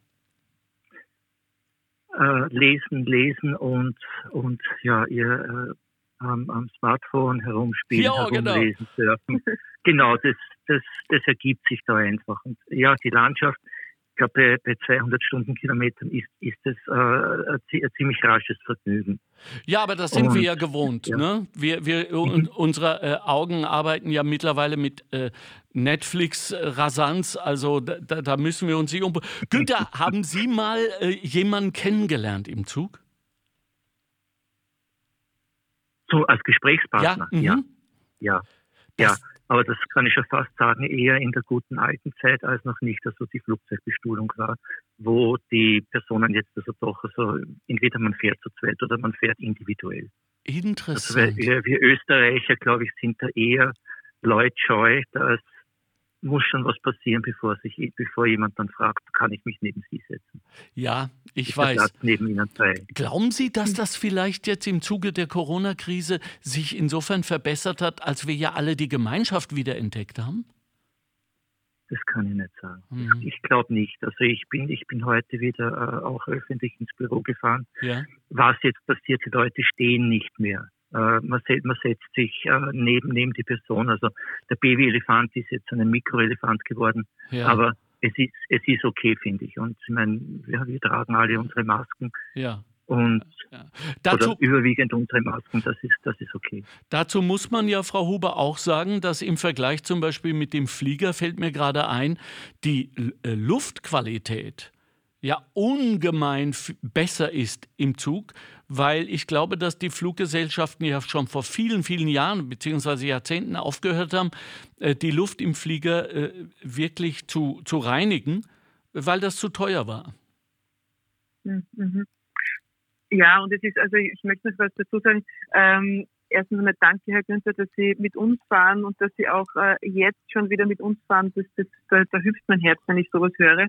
D: Äh, lesen, lesen und, und ja, ihr äh, am, am, Smartphone herumspielen, ja, genau. herumlesen, genau. surfen. genau, das, das, das ergibt sich da einfach. Und ja, die Landschaft, ich glaube, bei, bei 200 Stundenkilometern ist, ist es äh, ein, ziemlich rasches Vergnügen.
B: Ja, aber das sind und, wir ja gewohnt. Ja. Ne? Wir, wir, mhm. Unsere äh, Augen arbeiten ja mittlerweile mit äh, Netflix-Rasanz, also da, da, müssen wir uns nicht um. Günther, haben Sie mal äh, jemanden kennengelernt im Zug?
D: So als Gesprächspartner, ja. Mhm. Ja. ja. ja. Aber das kann ich schon fast sagen, eher in der guten alten Zeit, als noch nicht also die Flugzeugbestuhlung war, wo die Personen jetzt also doch, also entweder man fährt zu zweit oder man fährt individuell.
B: Interessant.
D: Also wir, wir Österreicher, glaube ich, sind da eher leutscheu, dass muss schon was passieren, bevor, sich, bevor jemand dann fragt, kann ich mich neben Sie setzen?
B: Ja, ich Ist weiß.
D: Neben Ihnen frei.
B: Glauben Sie, dass das vielleicht jetzt im Zuge der Corona-Krise sich insofern verbessert hat, als wir ja alle die Gemeinschaft wiederentdeckt haben?
D: Das kann ich nicht sagen. Mhm. Ich glaube nicht. Also ich bin, ich bin heute wieder äh, auch öffentlich ins Büro gefahren.
B: Ja.
D: Was jetzt passiert, die Leute stehen nicht mehr. Äh, man, set, man, setzt sich äh, neben, neben die Person. Also der Babyelefant ist jetzt ein Mikroelefant geworden. Ja. Aber es ist, es ist okay, finde ich. Und ich meine, wir, wir tragen alle unsere Masken.
B: Ja.
D: Und ja. Dazu, oder überwiegend unsere Masken, das ist, das ist okay.
B: Dazu muss man ja, Frau Huber, auch sagen, dass im Vergleich zum Beispiel mit dem Flieger fällt mir gerade ein, die äh, Luftqualität ja ungemein besser ist im Zug, weil ich glaube, dass die Fluggesellschaften ja schon vor vielen, vielen Jahren bzw. Jahrzehnten aufgehört haben, äh, die Luft im Flieger äh, wirklich zu, zu reinigen, weil das zu teuer war.
C: Mhm. Ja, und es ist, also ich möchte noch was dazu sagen. Ähm, erstens einmal danke, Herr Günther, dass Sie mit uns fahren und dass Sie auch äh, jetzt schon wieder mit uns fahren. Das, das, da, da hüpft mein Herz, wenn ich sowas höre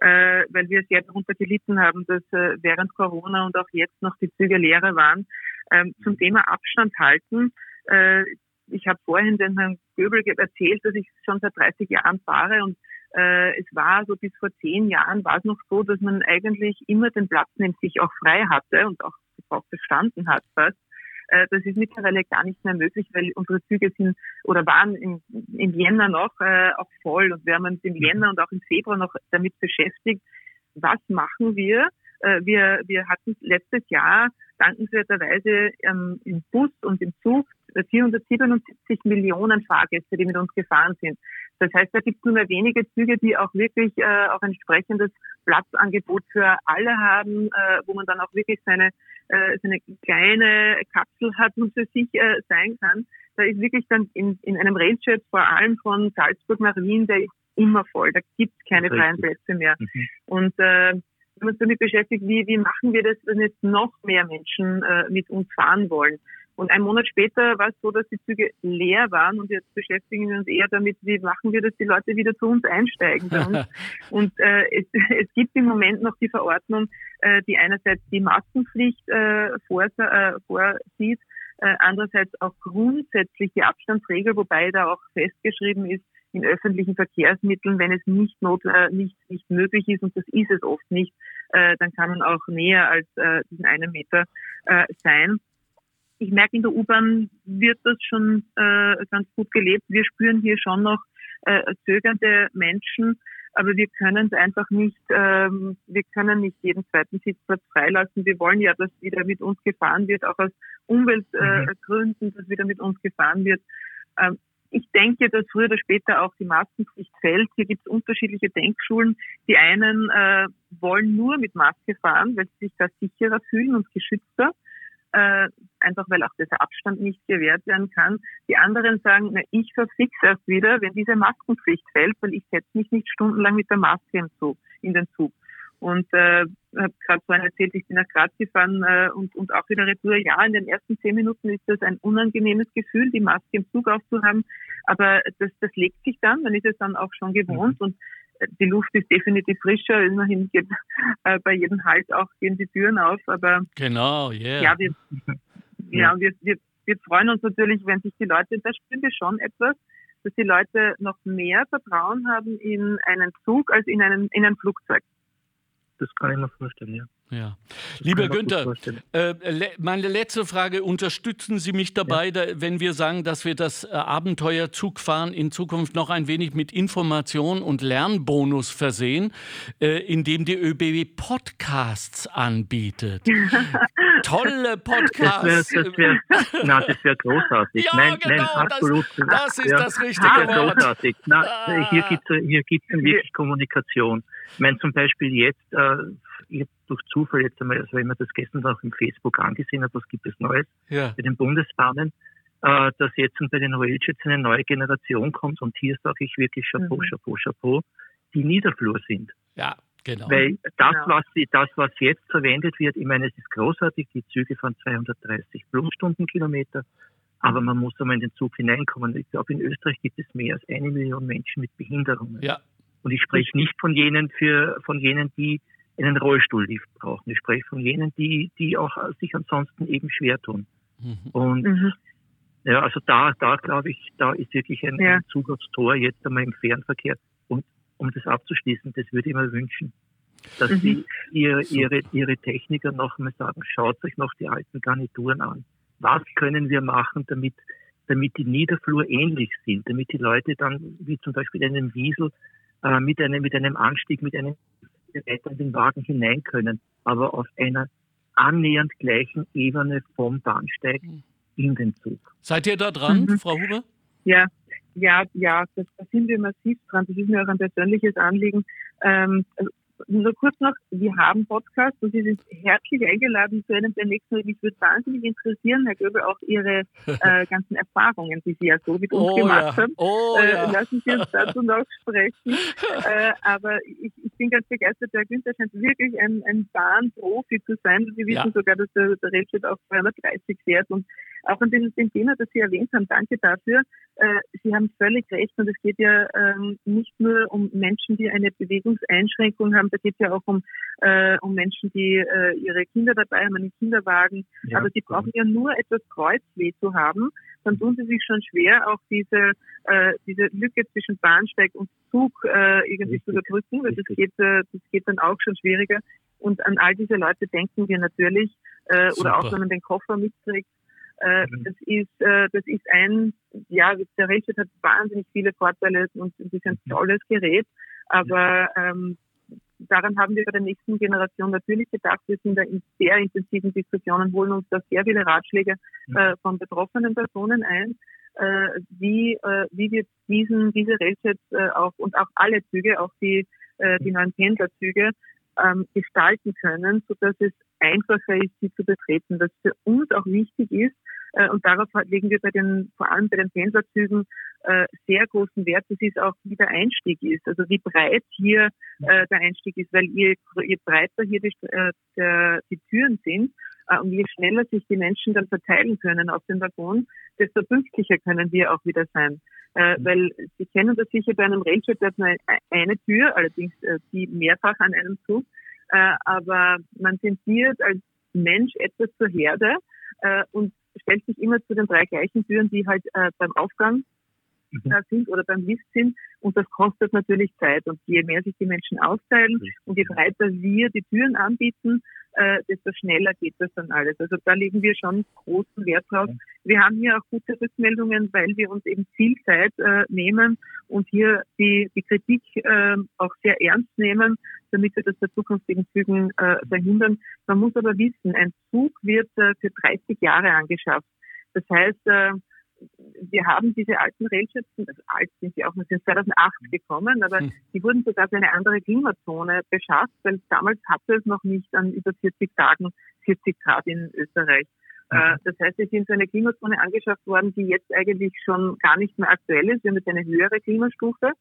C: äh, weil wir sehr darunter gelitten haben, dass äh, während Corona und auch jetzt noch die Züge leerer waren. Ähm, zum Thema Abstand halten. Äh, ich habe vorhin den Herrn Göbel erzählt, dass ich schon seit 30 Jahren fahre und Äh, es war so bis vor zehn Jahren war es noch so, dass man eigentlich immer den Platz neben sich auch frei hatte und auch, auch bestanden hat fast. Äh, das ist mittlerweile gar nicht mehr möglich, weil unsere Züge sind oder waren im, im Jänner noch äh, auch voll und wir haben uns im Jänner und auch im Februar noch damit beschäftigt, was machen wir? Äh, wir, wir hatten letztes Jahr dankenswerterweise ähm, im Bus und im Zug 477 Millionen Fahrgäste, die mit uns gefahren sind. Das heißt, da gibt es nur mehr wenige Züge, die auch wirklich äh, auch ein entsprechendes Platzangebot für alle haben, äh, wo man dann auch wirklich seine, äh, seine kleine Kapsel hat und für sich äh, sein kann. Da ist wirklich dann in, in einem Range vor allem von Salzburg nach Wien, der ist immer voll. Da gibt es keine freien Plätze mehr. Mhm. Und äh, haben uns damit beschäftigt, wie, wie machen wir das, wenn jetzt noch mehr Menschen äh, mit uns fahren wollen. Und ein Monat später war es so, dass die Züge leer waren und jetzt beschäftigen wir uns eher damit, wie machen wir, dass die Leute wieder zu uns einsteigen. Uns. und äh, es, es gibt im Moment noch die Verordnung, äh, die einerseits die Maskenpflicht äh, vor, äh, vorsieht, äh, andererseits auch grundsätzlich die Abstandsregel, wobei da auch festgeschrieben ist, in öffentlichen Verkehrsmitteln, wenn es nicht, not, äh, nicht, nicht möglich ist, und das ist es oft nicht, äh, dann kann man auch näher als äh, diesen einen Meter äh, sein ich merke, in der U-Bahn wird das schon äh, ganz gut gelebt. Wir spüren hier schon noch äh, zögernde Menschen, aber wir können es einfach nicht, ähm, wir können nicht jeden zweiten Sitzplatz freilassen. Wir wollen ja, dass wieder mit uns gefahren wird, auch aus Umweltgründen, äh, dass wieder mit uns gefahren wird. Ähm, ich denke, dass früher oder später auch die Maskenpflicht fällt. Hier gibt es unterschiedliche Denkschulen. Die einen äh, wollen nur mit Maske fahren, weil sie sich da sicherer fühlen und geschützter äh, einfach weil auch dieser Abstand nicht gewährt werden kann. Die anderen sagen, na, ich verfix erst wieder, wenn diese Maskenpflicht fällt, weil ich setze mich nicht stundenlang mit der Maske in den Zug. Und äh, habe gerade vorhin erzählt, ich bin nach Graz gefahren äh, und, und auch wieder retour. Ja, in den ersten zehn Minuten ist das ein unangenehmes Gefühl, die Maske im Zug aufzuhaben. Aber das, das legt sich dann, man ist es dann auch schon gewohnt. Mhm. Und die Luft ist definitiv frischer. Immerhin geht äh, bei jedem Halt auch gehen die Türen auf. Aber
B: genau, yeah.
C: ja, wir, ja, wir, wir, wir freuen uns natürlich, wenn sich die Leute, da spüren wir schon etwas, dass die Leute noch mehr Vertrauen haben in einen Zug als in, einen, in ein Flugzeug.
D: Das kann ich mir vorstellen, ja.
B: Ja. Lieber Günther, äh, meine letzte Frage, unterstützen Sie mich dabei, ja. da, wenn wir sagen, dass wir das äh, Abenteuerzugfahren in Zukunft noch ein wenig mit Information und Lernbonus versehen, äh, indem die ÖBW Podcasts anbietet? Tolle Podcasts.
D: Das wäre wär, wär großartig.
B: Ja, nein, genau, nein, absolut. Das, das ist ja, das richtige Wort.
D: Großartig. Na, ah. Hier gibt es wirklich Kommunikation. Ich meine zum Beispiel jetzt, äh, ich habe durch Zufall jetzt einmal, also wenn man das gestern auch im Facebook angesehen hat, was gibt es Neues ja. bei den Bundesbahnen, äh, dass jetzt bei den Railjets eine neue Generation kommt und hier sage ich wirklich Chapeau, mhm. Chapeau, Chapeau, die Niederflur sind.
B: Ja, genau.
D: Weil das, genau. was, das, was jetzt verwendet wird, ich meine, es ist großartig, die Züge von 230 plus Stundenkilometer, aber man muss einmal in den Zug hineinkommen. Ich glaube, in Österreich gibt es mehr als eine Million Menschen mit Behinderungen.
B: Ja.
D: Und ich spreche nicht von jenen, für, von jenen, die einen Rollstuhllift brauchen. Ich spreche von jenen, die, die auch sich ansonsten eben schwer tun. Mhm. Und mhm. ja, also da, da glaube ich, da ist wirklich ein, ja. ein Zug aufs Tor jetzt einmal im Fernverkehr. Und um das abzuschließen, das würde ich mir wünschen, dass mhm. sie ihr, ihre, ihre Techniker noch mal sagen, schaut euch noch die alten Garnituren an. Was können wir machen, damit, damit die Niederflur ähnlich sind, damit die Leute dann, wie zum Beispiel in einem Wiesel, äh, mit, einem, mit einem Anstieg, mit einem weiter in den Wagen hinein können, aber auf einer annähernd gleichen Ebene vom Bahnsteig hm. in den Zug.
B: Seid ihr da dran, mhm. Frau Huber?
C: Ja, ja, ja, das, da sind wir massiv dran. Das ist mir auch ein persönliches Anliegen. Ähm, also nur kurz noch, wir haben Podcasts und Sie sind herzlich eingeladen zu einem der nächsten. Mich würde wahnsinnig interessieren, Herr Göbel, auch Ihre äh, ganzen Erfahrungen, die Sie ja so mit uns oh, gemacht ja. haben.
B: Oh, äh, ja.
C: Lassen Sie uns dazu noch sprechen. äh, aber ich, ich, bin ganz begeistert, Herr Günther scheint wirklich ein, ein Bahnprofi zu sein. Sie wissen ja. sogar, dass der, der Railjet auch 230 fährt und auch an dem, dem Thema, das Sie erwähnt haben, danke dafür. Äh, Sie haben völlig recht und es geht ja ähm, nicht nur um Menschen, die eine Bewegungseinschränkung haben, Da geht es ja auch um, äh, um Menschen, die äh, ihre Kinder dabei haben, einen Kinderwagen. Ja. Aber sie brauchen ja nur etwas Kreuzweh zu haben. Dann tun sie sich schon schwer, auch diese, äh, diese Lücke zwischen Bahnsteig und Zug äh, irgendwie Richtig. zu überbrücken. Das geht, äh, das geht dann auch schon schwieriger. Und an all diese Leute denken wir natürlich, äh, oder auch wenn man den Koffer mitträgt, äh, mhm. das ist, äh, das ist ein, ja, der Railjet hat wahnsinnig viele Vorteile und es ist ein mhm. tolles Gerät, aber ähm, daran haben wir bei der nächsten Generation natürlich gedacht. Wir sind da in sehr intensiven Diskussionen, holen uns da sehr viele Ratschläge mhm. äh, von betroffenen Personen ein, äh, wie, äh, wie wir diesen, diese Railsets äh, auch und auch alle Züge, auch die, äh, die neuen Pendlerzüge, ähm, gestalten können, so dass es einfacher ist, sie zu betreten. Was für uns auch wichtig ist, und darauf legen wir bei den, vor allem bei den Pendlerzügen äh, sehr großen Wert, das ist auch, wie der Einstieg ist, also wie breit hier äh, der Einstieg ist, weil je, je breiter hier die, äh, der, die Türen sind äh, und je schneller sich die Menschen dann verteilen können auf den Waggon, desto pünktlicher können wir auch wieder sein. Äh, mhm. weil Sie kennen das sicher bei einem Railjet, hat man eine Tür, allerdings äh, die mehrfach an einem Zug, äh, aber man tendiert als Mensch etwas zur Herde äh, und stellt sich immer zu den drei gleichen Türen, die halt äh, beim Aufgang mhm. Sind oder beim Lift sind. Und das kostet natürlich Zeit. Und je mehr sich die Menschen aufteilen mhm. und je breiter wir die Türen anbieten, äh, desto schneller geht das dann alles. Also da legen wir schon großen Wert drauf. Wir haben hier auch gute Rückmeldungen, weil wir uns eben viel Zeit äh, nehmen und hier die, die Kritik äh, auch sehr ernst nehmen, damit wir das bei zukünftigen Zügen äh, verhindern. Man muss aber wissen, ein Zug wird äh, für 30 Jahre angeschafft. Das heißt, äh, wir haben diese alten Railships, also alt sind sie auch, sind 2008 gekommen, aber hm. die wurden sogar für eine andere Klimazone beschafft, weil damals hatte es noch nicht an über 40 Tagen 40 Grad in Österreich. Mhm. Das heißt, wir sind für eine Klimazone angeschafft worden, die jetzt eigentlich schon gar nicht mehr aktuell ist. Wir haben jetzt eine höhere Klimastufe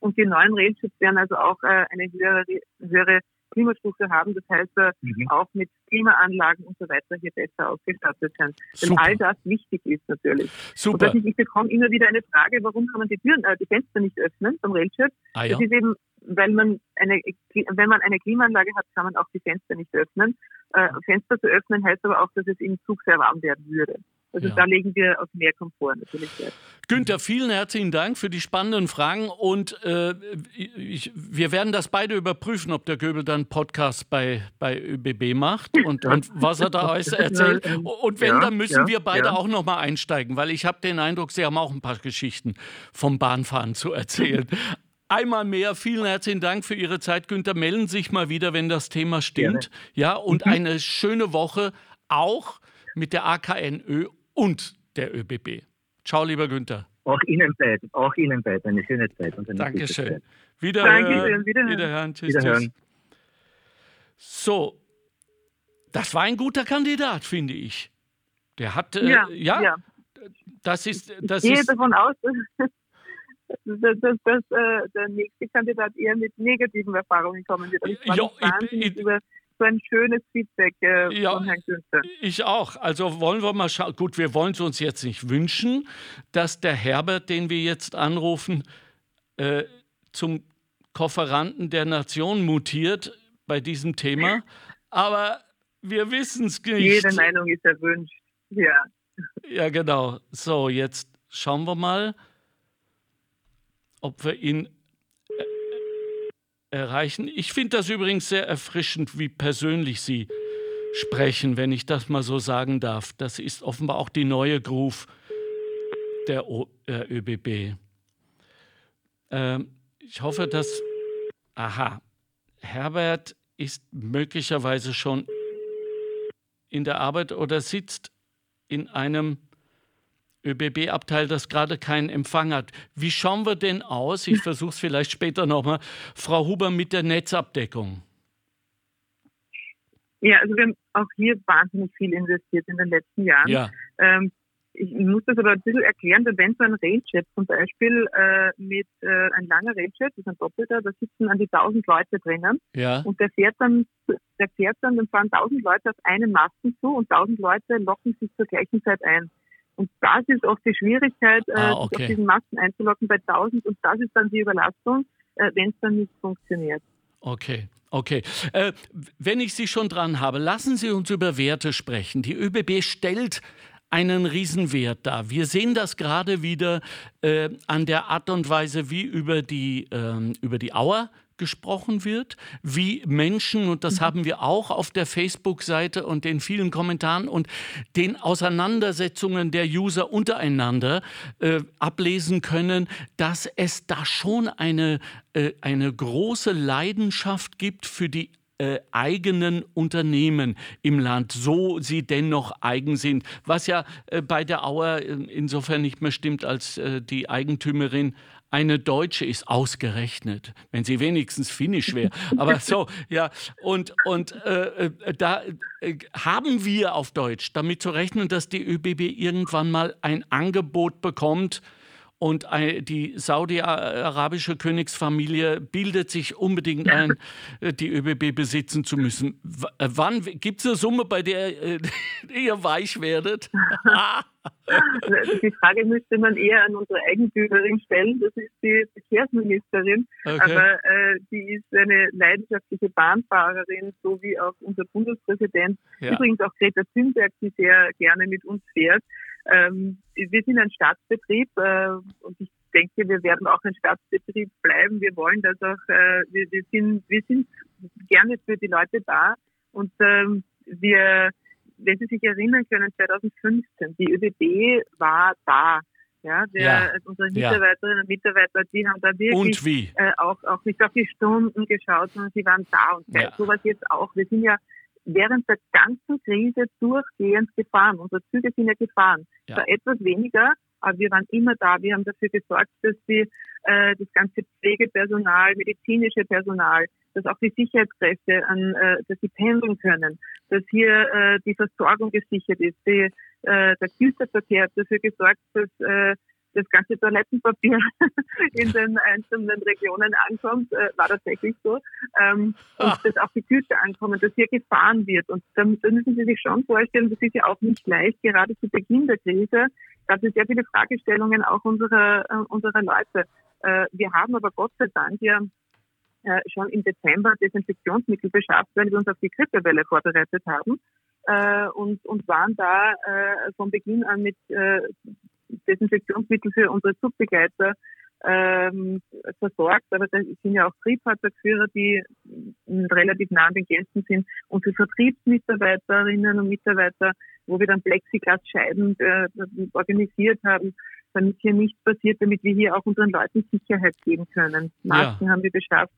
C: und die neuen Railships werden also auch äh, eine höhere, höhere Klimastufe haben. Das heißt, äh, mhm. auch mit Klimaanlagen und so weiter hier besser ausgestattet sein. Wenn all das wichtig ist natürlich. Super. Und ich bekomme immer wieder eine Frage, warum kann man die Türen, äh, die Fenster nicht öffnen vom Railjet? Ah, ja. Das ist eben, weil man eine, wenn man eine Klimaanlage hat, kann man auch die Fenster nicht öffnen. Äh, Fenster zu öffnen heißt aber auch, dass es im Zug sehr warm werden würde. Also ja. da legen wir auf mehr Komfort natürlich Wert.
B: Günther, vielen herzlichen Dank für die spannenden Fragen und äh, ich, wir werden das beide überprüfen, ob der Göbel dann Podcast bei, bei ÖBB macht und, und was er da alles erzählt. Und wenn, ja, dann müssen ja, wir beide auch nochmal einsteigen, weil ich habe den Eindruck, Sie haben auch ein paar Geschichten vom Bahnfahren zu erzählen. Einmal mehr, vielen herzlichen Dank für Ihre Zeit, Günther. Melden Sie sich mal wieder, wenn das Thema stimmt. Gerne. Ja, und mhm. eine schöne Woche auch mit der AKNÖ und der ÖBB. Ciao, lieber Günther.
D: Auch Ihnen beiden, auch Ihnen beiden eine schöne Zeit. Und eine
B: Dankeschön. Zeit. Wiederhören. Dankeschön. Wiederhören. Wiederhören. Tschüss, Wiederhören. Tschüss. So, das war ein guter Kandidat, finde ich. Der hat, äh, ja, ja, ja, das ist, das
C: ich gehe
B: ist,
C: davon aus, dass, dass, dass, dass äh, der nächste Kandidat eher mit negativen Erfahrungen kommen wird. Ich, ja, ich, ich, über so ein schönes Feedback äh, ja, von Herrn Günther.
B: Ich auch. Also wollen wir mal schauen. Gut, wir wollen es uns jetzt nicht wünschen, dass der Herbert, den wir jetzt anrufen, äh, zum Kofferanten der Nation mutiert bei diesem Thema. Aber wir wissen es nicht.
C: Jede Meinung ist erwünscht. Ja.
B: Ja, genau. So, jetzt schauen wir mal, ob wir ihn erreichen. Ich finde das übrigens sehr erfrischend, wie persönlich Sie sprechen, wenn ich das mal so sagen darf. Das ist offenbar auch die neue Groove der o äh, ÖBB. Ähm, ich hoffe, dass. Aha, Herbert ist möglicherweise schon in der Arbeit oder sitzt in einem ÖBB-Abteil, das gerade keinen Empfang hat. Wie schauen wir denn aus? Ich versuche es vielleicht später nochmal. Frau Huber mit der Netzabdeckung.
C: Ja, also wir haben auch hier wahnsinnig viel investiert in den letzten Jahren. Ja. Ähm, ich muss das aber ein bisschen erklären, denn wenn so ein Railjet zum Beispiel äh, mit äh, ein langer Railjet, das ist ein doppelter, da sitzen an die 1000 Leute drinnen ja. und der fährt dann, der fährt dann, dann fahren 1000 Leute auf einen Masten zu und 1000 Leute locken sich zur gleichen Zeit ein. Und das ist oft die Schwierigkeit, äh, ah, okay. auf diesen Masten einzulocken bei 1000 und das ist dann die Überlastung, äh, wenn es dann nicht funktioniert.
B: Okay. Okay. Äh, wenn ich Sie schon dran habe, lassen Sie uns über Werte sprechen. Die ÖBB stellt einen Riesenwert dar. Wir sehen das gerade wieder äh, an der Art und Weise, wie über die, äh, über die Auer gesprochen wird, wie Menschen, und das mhm. haben wir auch auf der Facebook-Seite und den vielen Kommentaren und den Auseinandersetzungen der User untereinander äh, ablesen können, dass es da schon eine, äh, eine große Leidenschaft gibt für die äh, eigenen Unternehmen im Land, so sie dennoch eigen sind. Was ja äh, bei der Auer insofern nicht mehr stimmt, als äh, die Eigentümerin eine Deutsche ist, ausgerechnet, wenn sie wenigstens Finnisch wäre. Aber so, ja, und, und äh, äh, da äh, haben wir auf Deutsch damit zu rechnen, dass die ÖBB irgendwann mal ein Angebot bekommt, und die saudi-arabische Königsfamilie bildet sich unbedingt ein, äh, die ÖBB besitzen zu müssen. W äh, wann gibt es eine Summe, bei der äh, ihr weich werdet?
C: die Frage müsste man eher an unsere Eigentümerin stellen. Das ist die Verkehrsministerin. Okay. Aber äh, die ist eine leidenschaftliche Bahnfahrerin, so wie auch unser Bundespräsident. Ja. Übrigens auch Greta Thunberg, die sehr gerne mit uns fährt. Ähm, wir sind ein Staatsbetrieb äh, und ich denke, wir werden auch ein Staatsbetrieb bleiben. Wir wollen das auch, äh, wir, wir, sind, wir sind gerne für die Leute da und ähm, wir, wenn Sie sich erinnern können, 2015, die ÖBB war da. Ja, der, ja. unsere Mitarbeiterinnen und Mitarbeiter, die haben da wirklich äh, auch, auch nicht auf die Stunden geschaut, sondern sie waren da und ja. sowas jetzt auch. Wir sind ja während der ganzen Krise durchgehend gefahren. Unsere Züge sind ja gefahren. Ja. Zwar etwas weniger, aber wir waren immer da. Wir haben dafür gesorgt, dass die, äh, das ganze Pflegepersonal, medizinische Personal, dass auch die Sicherheitskräfte, an, äh, dass sie pendeln können, dass hier äh, die Versorgung gesichert ist. Die, äh, der Güterverkehr hat dafür gesorgt, dass äh, das ganze Toilettenpapier in den einzelnen Regionen ankommt, äh, war tatsächlich so. Ähm, und ah. dass auch die Güter ankommen, dass hier gefahren wird. Und da, da müssen Sie sich schon vorstellen, das ist ja auch nicht leicht, gerade zu Beginn der Krise gab es sehr viele Fragestellungen auch unserer, äh, unserer Leute. Äh, wir haben aber Gott sei Dank ja schon im Dezember Desinfektionsmittel beschafft, weil wir uns auf die Grippewelle vorbereitet haben äh, und, und waren da äh, von Beginn an mit äh, Desinfektionsmittel für unsere Zugbegleiter ähm, versorgt, aber da sind ja auch Triebfahrzeugführer, die relativ nah an den Gästen sind und für Vertriebsmitarbeiterinnen und Mitarbeiter, wo wir dann Plexiglasscheiben äh, organisiert haben, damit hier nichts passiert, damit wir hier auch unseren Leuten Sicherheit geben können. Masken ja. haben wir beschafft,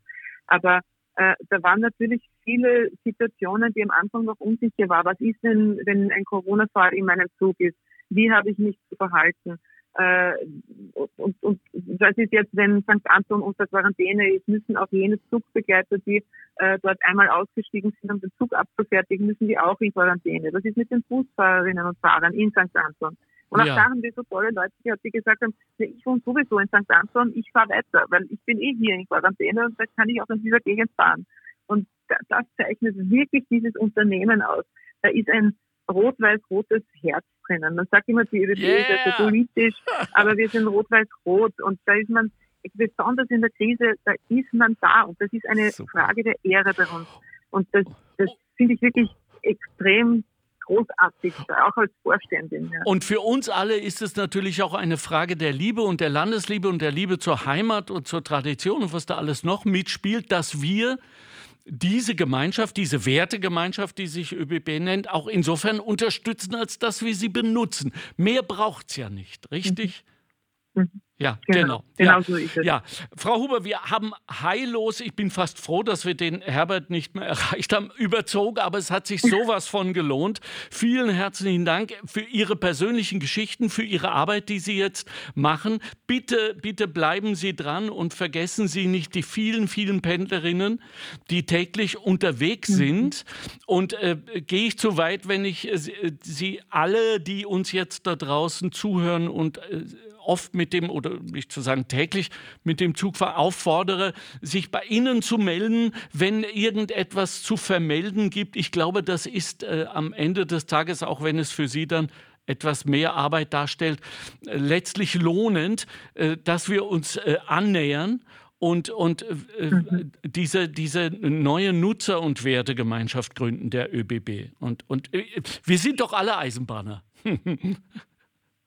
C: aber äh, da waren natürlich viele Situationen, die am Anfang noch unsicher waren. Was ist denn, wenn ein Corona-Fall in meinem Zug ist? Wie habe ich mich zu verhalten. Äh, und, und das ist jetzt, wenn St. Anton unter Quarantäne ist, müssen auch jene Zugbegleiter, die äh, dort einmal ausgestiegen sind, um den Zug abzufertigen, müssen die auch in Quarantäne. Das ist mit den Fußfahrerinnen und Fahrern in St. Anton. Und auch ja. da haben wir so tolle Leute gehabt, die gesagt haben, ich wohne sowieso in St. Anton, ich fahre weiter, weil ich bin eh hier in Quarantäne und da kann ich auch in dieser Gegend fahren. Und das zeichnet wirklich dieses Unternehmen aus. Da ist ein rot-weiß-rotes Herz drinnen. Man sagt immer, die ÖVP yeah. ist also politisch, aber wir sind rot-weiß-rot und da ist man, besonders in der Krise, da ist man da und das ist eine Super. Frage der Ehre bei uns. Und das, das finde ich wirklich extrem großartig, auch als Vorständin. Ja.
B: Und für uns alle ist es natürlich auch eine Frage der Liebe und der Landesliebe und der Liebe zur Heimat und zur Tradition und was da alles noch mitspielt, dass wir diese Gemeinschaft, diese Wertegemeinschaft, die sich ÖBB nennt, auch insofern unterstützen, als dass wir sie benutzen. Mehr braucht es ja nicht, richtig? Mhm. Mhm. Ja, genau. Genau, genau ja. so ist es. Ja, Frau Huber, wir haben heillos, ich bin fast froh, dass wir den Herbert nicht mehr erreicht haben, überzogen, aber es hat sich sowas von gelohnt. Vielen herzlichen Dank für Ihre persönlichen Geschichten, für Ihre Arbeit, die Sie jetzt machen. Bitte, bitte bleiben Sie dran und vergessen Sie nicht die vielen, vielen Pendlerinnen, die täglich unterwegs mhm. sind. Und äh, gehe ich zu weit, wenn ich äh, Sie alle, die uns jetzt da draußen zuhören und äh, oft mit dem, oder nicht zu sagen täglich, mit dem Zugfahrer auffordere, sich bei Ihnen zu melden, wenn irgendetwas zu vermelden gibt. Ich glaube, das ist äh, am Ende des Tages, auch wenn es für Sie dann etwas mehr Arbeit darstellt, äh, letztlich lohnend, äh, dass wir uns äh, annähern und, und äh, mhm. diese, diese neue Nutzer- und Wertegemeinschaft gründen der ÖBB. Und, und äh, wir sind doch alle Eisenbahner.
C: ja,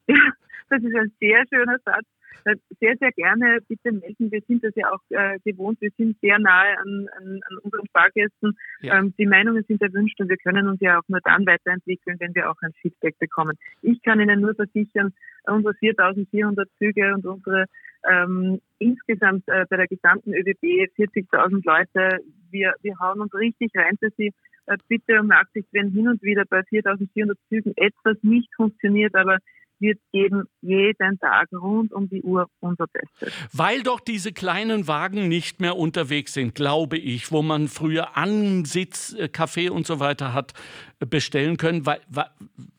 C: das ist ein sehr schöner Satz. Äh, sehr, sehr gerne bitte melden. Wir sind das ja auch äh, gewohnt. Wir sind sehr nahe an, an, an unseren Fahrgästen. Ja. Ähm, die Meinungen sind erwünscht und wir können uns ja auch nur dann weiterentwickeln, wenn wir auch ein Feedback bekommen. Ich kann Ihnen nur versichern, unsere 4400 Züge und unsere ähm, insgesamt äh, bei der gesamten ÖBB 40.000 Leute, wir, wir hauen uns richtig rein für Sie. Äh, bitte um Nachsicht, wenn hin und wieder bei 4.400 Zügen etwas nicht funktioniert, aber wir geben jeden Tag rund um die Uhr unser Bestes.
B: Weil doch diese kleinen Wagen nicht mehr unterwegs sind, glaube ich, wo man früher Ansitz, äh, Kaffee und so weiter hat äh, bestellen können,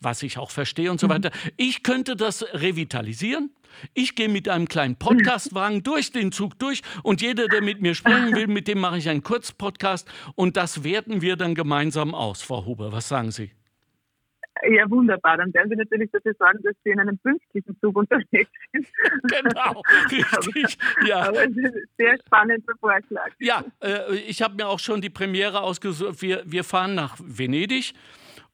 B: was ich auch verstehe und so mhm. weiter. Ich könnte das revitalisieren. Ich gehe mit einem kleinen Podcastwagen durch den Zug durch und jeder, der mit mir sprechen will, mit dem mache ich einen Kurzpodcast und das werten wir dann gemeinsam aus, Frau Huber. Was sagen Sie?
C: Ja, wunderbar. Dann werden wir natürlich dafür sorgen, dass wir in einem pünktlichen Zug unterwegs sind.
B: Genau, richtig. Ja.
C: Aber ist ein sehr spannender Vorschlag.
B: Ja, äh, ich habe mir auch schon die Premiere ausgesucht. Wir, wir fahren nach Venedig.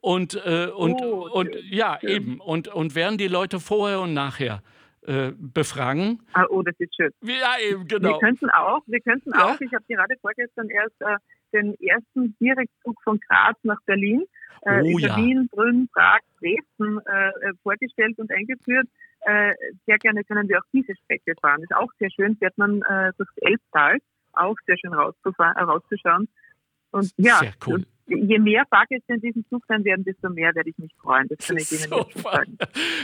B: Und, äh, und, oh, und ja, schön. eben. Und, und werden die Leute vorher und nachher äh, befragen.
C: Ah, oh, das ist schön.
B: Ja, eben, genau.
C: Wir könnten auch, wir könnten ja? auch, ich habe gerade vorgestern erst äh, den ersten Direktzug von Graz nach Berlin äh, oh, ja. Wien, Brünn, Prag, Dresden äh, äh, vorgestellt und eingeführt. Äh, sehr gerne können wir auch diese Strecke fahren. Ist auch sehr schön, fährt man äh, durchs Elbtal, auch sehr schön rauszuschauen. Und ja, sehr cool je mehr Fahrgäste in diesem Zug sein werden, desto mehr werde ich mich freuen. Das kann ich Ihnen jetzt sagen.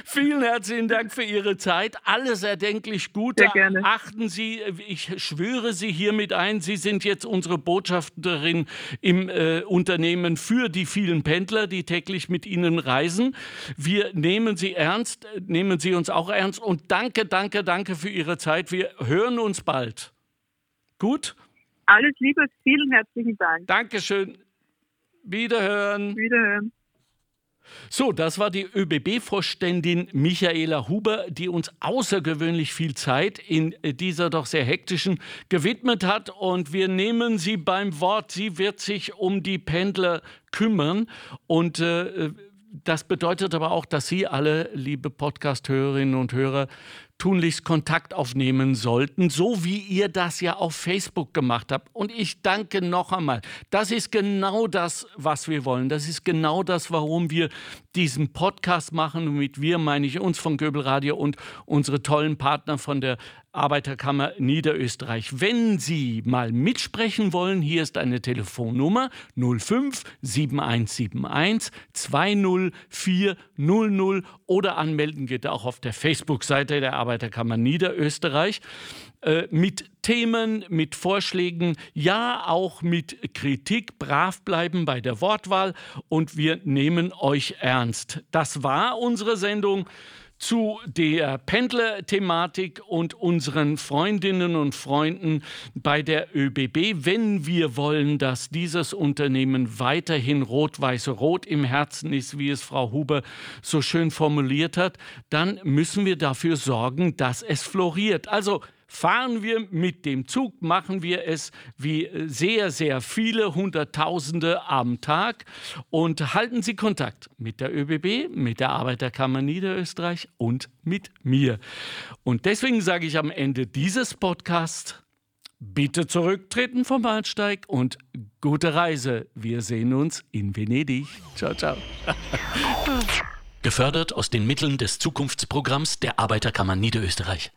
B: Vielen herzlichen Dank für Ihre Zeit. Alles erdenklich gut. Sehr gerne. Achten Sie, ich schwöre Sie hiermit ein, Sie sind jetzt unsere Botschafterin im äh, Unternehmen für die vielen Pendler, die täglich mit Ihnen reisen. Wir nehmen Sie ernst, nehmen Sie uns auch ernst und danke, danke, danke für Ihre Zeit. Wir hören uns bald. Gut?
C: Alles Liebe, vielen herzlichen Dank.
B: Dankeschön. Wiederhören.
C: Wiederhören.
B: So, das war die ÖBB-Vorständin Michaela Huber, die uns außergewöhnlich viel Zeit in dieser doch sehr hektischen gewidmet hat. Und wir nehmen sie beim Wort. Sie wird sich um die Pendler kümmern. Und äh, das bedeutet aber auch, dass Sie alle, liebe Podcast-Hörerinnen und Hörer, tunlichst Kontakt aufnehmen sollten, so wie ihr das ja auf Facebook gemacht habt. Und ich danke noch einmal. Das ist genau das, was wir wollen. Das ist genau das, warum wir diesen Podcast machen. Und mit wir meine ich uns von Göbel Radio und unsere tollen Partner von der Arbeiterkammer Niederösterreich. Wenn Sie mal mitsprechen wollen, hier ist eine Telefonnummer 05 7171 20400 oder anmelden geht auch auf der Facebook-Seite der Arbeiterkammer Niederösterreich äh, mit Themen, mit Vorschlägen, ja auch mit Kritik. Brav bleiben bei der Wortwahl und wir nehmen euch ernst. Das war unsere Sendung zu der Pendler-Thematik und unseren Freundinnen und Freunden bei der ÖBB. Wenn wir wollen, dass dieses Unternehmen weiterhin rot-weiß-rot im Herzen ist, wie es Frau Huber so schön formuliert hat, dann müssen wir dafür sorgen, dass es floriert. Also Fahren wir mit dem Zug, machen wir es wie sehr, sehr viele Hunderttausende am Tag und halten Sie Kontakt mit der ÖBB, mit der Arbeiterkammer Niederösterreich und mit mir. Und deswegen sage ich am Ende dieses Podcasts, bitte zurücktreten vom Bahnsteig und gute Reise. Wir sehen uns in Venedig. Ciao, ciao.
A: Gefördert aus den Mitteln des Zukunftsprogramms der Arbeiterkammer Niederösterreich.